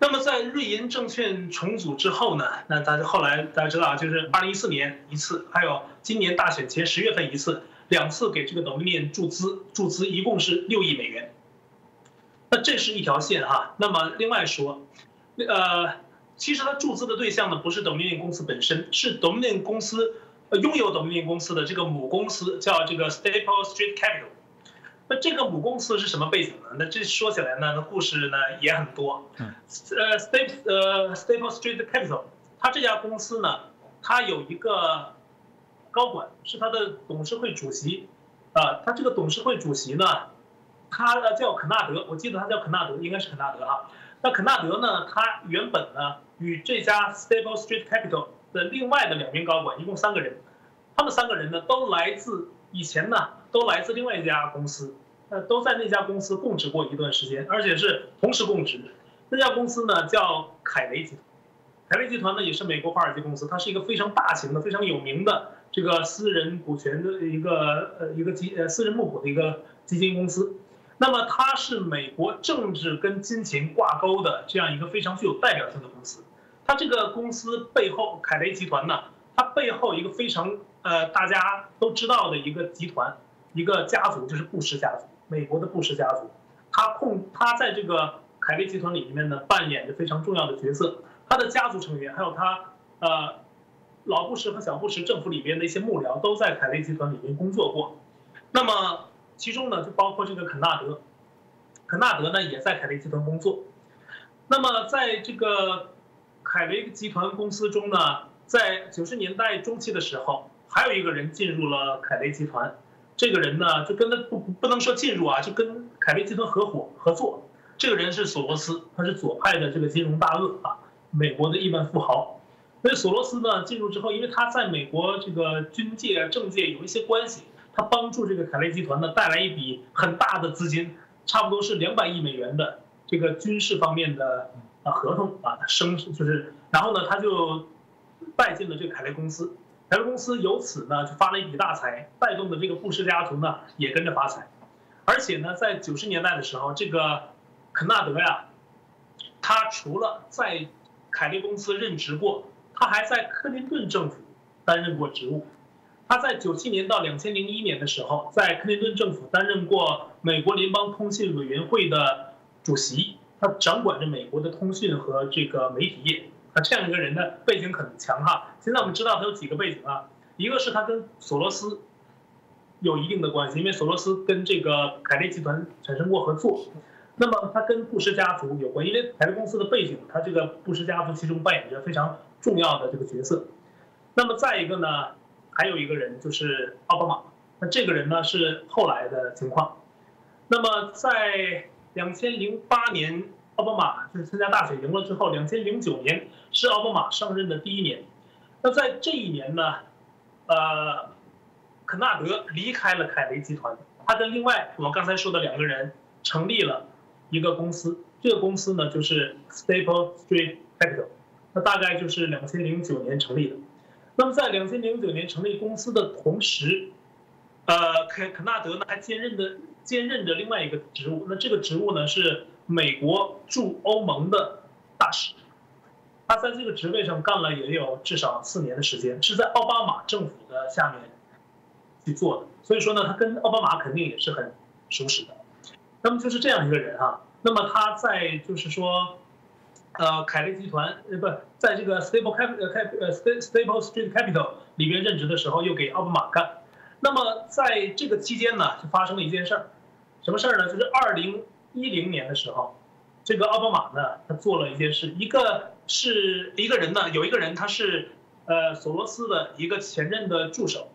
那么在瑞银证券重组之后呢，那大家后来大家知道啊，就是二零一四年一次，还有今年大选前十月份一次，两次给这个 Dominion 注资，注资一共是六亿美元。那这是一条线哈。那么另外说，呃，其实它注资的对象呢不是 Dominion 公司本身，是 Dominion 公司拥有 Dominion 公司的这个母公司叫这个 Staple Street Capital。那这个母公司是什么背景呢？那这说起来呢，那故事呢也很多。嗯呃，Staple 呃 Staple Street Capital，它这家公司呢，它有一个高管是它的董事会主席，啊，它这个董事会主席呢。他呢叫肯纳德，我记得他叫肯纳德，应该是肯纳德哈。那肯纳德呢，他原本呢与这家 Stable Street Capital 的另外的两名高管，一共三个人，他们三个人呢都来自以前呢都来自另外一家公司，呃都在那家公司供职过一段时间，而且是同时供职。那家公司呢叫凯雷集团，凯雷集团呢也是美国华尔街公司，它是一个非常大型的、非常有名的这个私人股权的一个呃一个基呃私人募股的一个基金公司。那么它是美国政治跟金钱挂钩的这样一个非常具有代表性的公司，它这个公司背后凯雷集团呢，它背后一个非常呃大家都知道的一个集团，一个家族就是布什家族，美国的布什家族，他控他在这个凯雷集团里面呢扮演着非常重要的角色，他的家族成员还有他呃老布什和小布什政府里边的一些幕僚都在凯雷集团里面工作过，那么。其中呢，就包括这个肯纳德，肯纳德呢也在凯雷集团工作。那么在这个凯雷集团公司中呢，在九十年代中期的时候，还有一个人进入了凯雷集团。这个人呢，就跟他不不能说进入啊，就跟凯雷集团合伙合作。这个人是索罗斯，他是左派的这个金融大鳄啊，美国的亿万富豪。所以索罗斯呢进入之后，因为他在美国这个军界、政界有一些关系。他帮助这个凯雷集团呢带来一笔很大的资金，差不多是两百亿美元的这个军事方面的啊合同啊，升就是，然后呢他就拜进了这个凯雷公司，凯利公司由此呢就发了一笔大财，带动的这个布什家族呢也跟着发财，而且呢在九十年代的时候，这个肯纳德呀，他除了在凯利公司任职过，他还在克林顿政府担任过职务。他在九七年到两千零一年的时候，在克林顿政府担任过美国联邦通信委员会的主席，他掌管着美国的通讯和这个媒体业。这样一个人的背景很强哈。现在我们知道他有几个背景啊，一个是他跟索罗斯有一定的关系，因为索罗斯跟这个凯利集团产生过合作。那么他跟布什家族有关，因为凯利公司的背景，他这个布什家族其中扮演着非常重要的这个角色。那么再一个呢，还有一个人就是奥巴马。那这个人呢是后来的情况。那么在两千零八年，奥巴马就是参加大选赢了之后，两千零九年是奥巴马上任的第一年。那在这一年呢，呃，肯纳德离开了凯雷集团，他跟另外我们刚才说的两个人成立了。一个公司，这个公司呢就是 Staple Street Capital，那大概就是两千零九年成立的。那么在两千零九年成立公司的同时，呃，肯肯纳德呢还兼任的兼任着另外一个职务，那这个职务呢是美国驻欧盟的大使。他在这个职位上干了也有至少四年的时间，是在奥巴马政府的下面去做的，所以说呢，他跟奥巴马肯定也是很熟识的。那么就是这样一个人哈，那么他在就是说，呃，凯雷集团呃不在这个 Stable Cap 呃 Cap 呃 Stable Street Capital 里边任职的时候，又给奥巴马干。那么在这个期间呢，就发生了一件事儿，什么事儿呢？就是二零一零年的时候，这个奥巴马呢，他做了一件事，一个是一个人呢，有一个人他是呃索罗斯的一个前任的助手，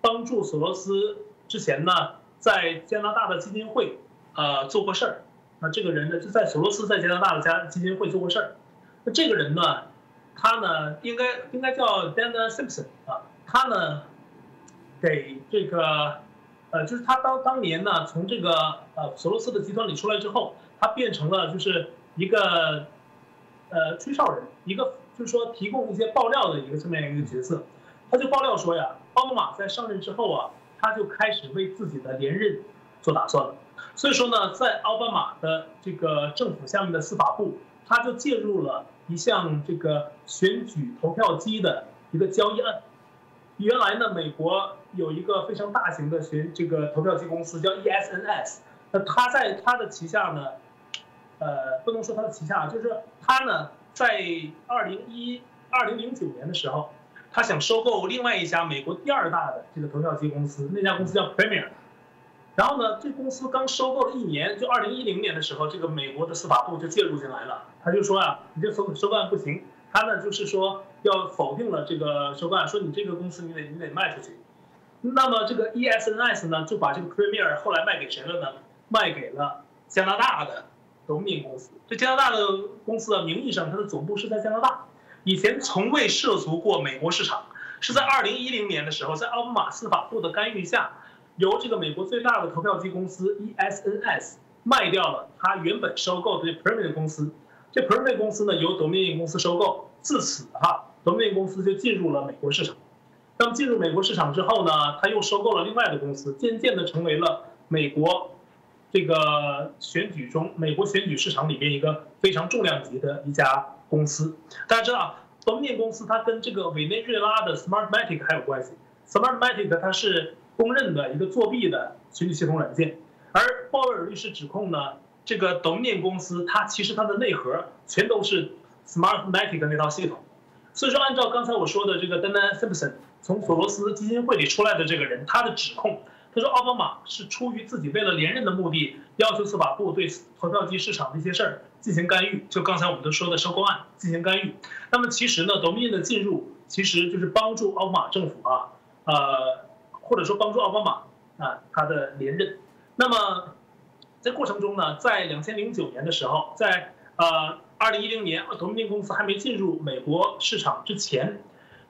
帮助索罗斯之前呢，在加拿大的基金会。呃，做过事儿，那这个人呢，就在索罗斯在加拿大的家基金会做过事儿。那这个人呢，他呢，应该应该叫 Dana Simpson 啊，他呢，给这个，呃，就是他当当年呢，从这个呃索罗斯的集团里出来之后，他变成了就是一个，呃，吹哨人，一个就是说提供一些爆料的一个这么样一个角色。他就爆料说呀，奥巴马在上任之后啊，他就开始为自己的连任做打算了。所以说呢，在奥巴马的这个政府下面的司法部，他就介入了一项这个选举投票机的一个交易案。原来呢，美国有一个非常大型的选这个投票机公司叫 ESNS，那他在他的旗下呢，呃，不能说他的旗下，就是他呢，在二零一二零零九年的时候，他想收购另外一家美国第二大的这个投票机公司，那家公司叫 Premier。然后呢，这公司刚收购了一年，就二零一零年的时候，这个美国的司法部就介入进来了。他就说啊，你这收收购案不行，他呢就是说要否定了这个收购案，说你这个公司你得你得卖出去。那么这个 ESNS 呢就把这个 Premier 后来卖给谁了呢？卖给了加拿大的 Dominion 公司。这加拿大的公司啊，名义上它的总部是在加拿大，以前从未涉足过美国市场，是在二零一零年的时候，在奥巴马司法部的干预下。由这个美国最大的投票机公司 ESNS 卖掉了他原本收购的 Premier 公司，这 Premier 公司呢由 Dominion 公司收购，自此哈 Dominion 公司就进入了美国市场。那么进入美国市场之后呢，他又收购了另外的公司，渐渐的成为了美国这个选举中美国选举市场里边一个非常重量级的一家公司。大家知道东电公司它跟这个委内瑞拉的 Smartmatic 还有关系，Smartmatic 它是。公认的一个作弊的选举系统软件，而鲍威尔律师指控呢，这个 Dominion 公司它其实它的内核全都是 Smartmatic 那套系统，所以说按照刚才我说的这个 Dana Simpson 从索罗斯基金会里出来的这个人，他的指控，他说奥巴马是出于自己为了连任的目的，要求司法部对投票机市场的一些事儿进行干预，就刚才我们都说的收购案进行干预。那么其实呢，Dominion 的进入其实就是帮助奥巴马政府啊，呃。或者说帮助奥巴马啊，他的连任。那么在过程中呢，在两千零九年的时候，在呃二零一零年，同命公司还没进入美国市场之前，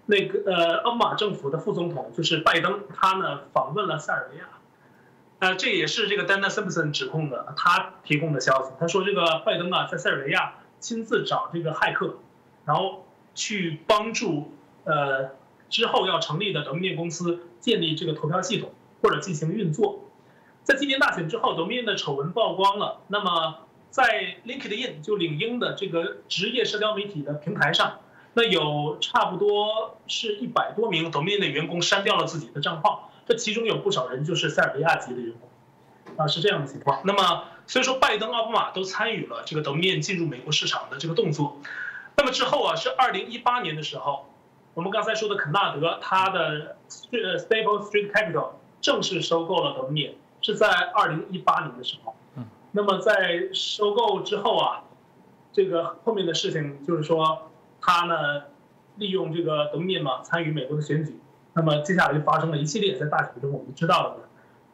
那个呃奥巴马政府的副总统就是拜登，他呢访问了塞尔维亚。呃，这也是这个 Dana Simpson 指控的，他提供的消息。他说这个拜登啊，在塞尔维亚亲自找这个骇客，然后去帮助呃之后要成立的德明念公司。建立这个投票系统或者进行运作，在今年大选之后，Dominion 的丑闻曝光了。那么，在 LinkedIn 就领英的这个职业社交媒体的平台上，那有差不多是一百多名 Dominion 的员工删掉了自己的账号，这其中有不少人就是塞尔维亚籍的员工，啊，是这样的情况。那么，所以说拜登、奥巴马都参与了这个 Dominion 进入美国市场的这个动作。那么之后啊，是二零一八年的时候，我们刚才说的肯纳德，他的呃 Stable Street Capital 正式收购了德米，是在二零一八年的时候。嗯。那么在收购之后啊，这个后面的事情就是说，他呢利用这个德米嘛参与美国的选举，那么接下来就发生了一系列在大选中我们知道的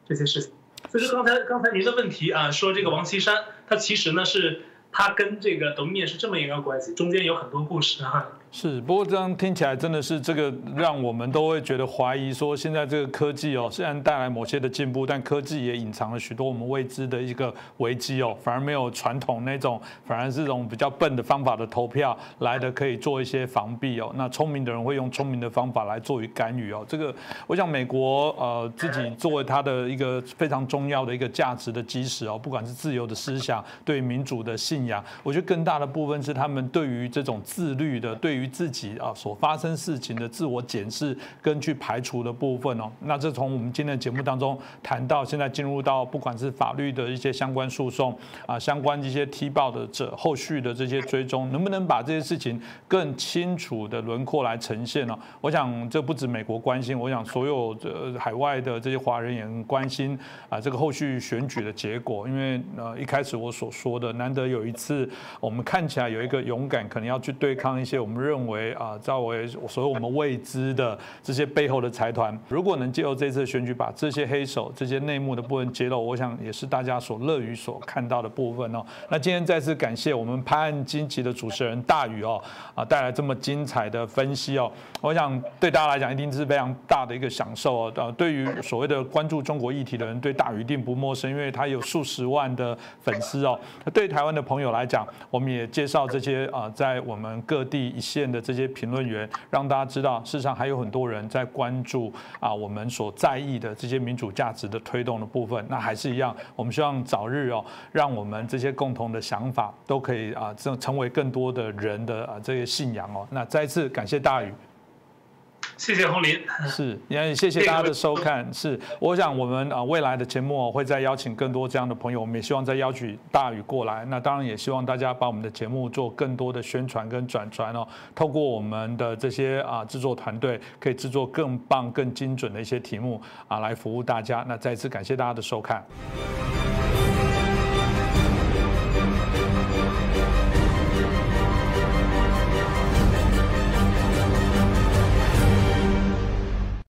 这些事情。所以说刚才刚才您的问题啊，说这个王岐山，他其实呢是他跟这个德面是这么一个关系，中间有很多故事啊。是，不过这样听起来真的是这个让我们都会觉得怀疑，说现在这个科技哦，虽然带来某些的进步，但科技也隐藏了许多我们未知的一个危机哦，反而没有传统那种，反而是这种比较笨的方法的投票来的可以做一些防弊哦。那聪明的人会用聪明的方法来做于干预哦。这个我想美国呃自己作为它的一个非常重要的一个价值的基石哦，不管是自由的思想，对民主的信仰，我觉得更大的部分是他们对于这种自律的，对于于自己啊所发生事情的自我检视跟去排除的部分哦，那这从我们今天的节目当中谈到，现在进入到不管是法律的一些相关诉讼啊，相关一些踢爆的者后续的这些追踪，能不能把这些事情更清楚的轮廓来呈现呢？我想这不止美国关心，我想所有的海外的这些华人也很关心啊，这个后续选举的结果，因为呃一开始我所说的，难得有一次我们看起来有一个勇敢，可能要去对抗一些我们认认为啊，在为所谓我们未知的这些背后的财团，如果能借由这次选举把这些黑手、这些内幕的部分揭露，我想也是大家所乐于所看到的部分哦。那今天再次感谢我们拍案惊奇的主持人大宇哦，啊带来这么精彩的分析哦。我想对大家来讲一定是非常大的一个享受哦。呃，对于所谓的关注中国议题的人，对大宇一定不陌生，因为他有数十万的粉丝哦。对台湾的朋友来讲，我们也介绍这些啊，在我们各地一线。的这些评论员，让大家知道，事实上还有很多人在关注啊，我们所在意的这些民主价值的推动的部分。那还是一样，我们希望早日哦，让我们这些共同的想法都可以啊，成成为更多的人的啊这些信仰哦。那再次感谢大宇。谢谢洪林，是也谢谢大家的收看。是，我想我们啊未来的节目会再邀请更多这样的朋友，我们也希望再邀请大宇过来。那当然也希望大家把我们的节目做更多的宣传跟转传哦。透过我们的这些啊制作团队，可以制作更棒、更精准的一些题目啊，来服务大家。那再次感谢大家的收看。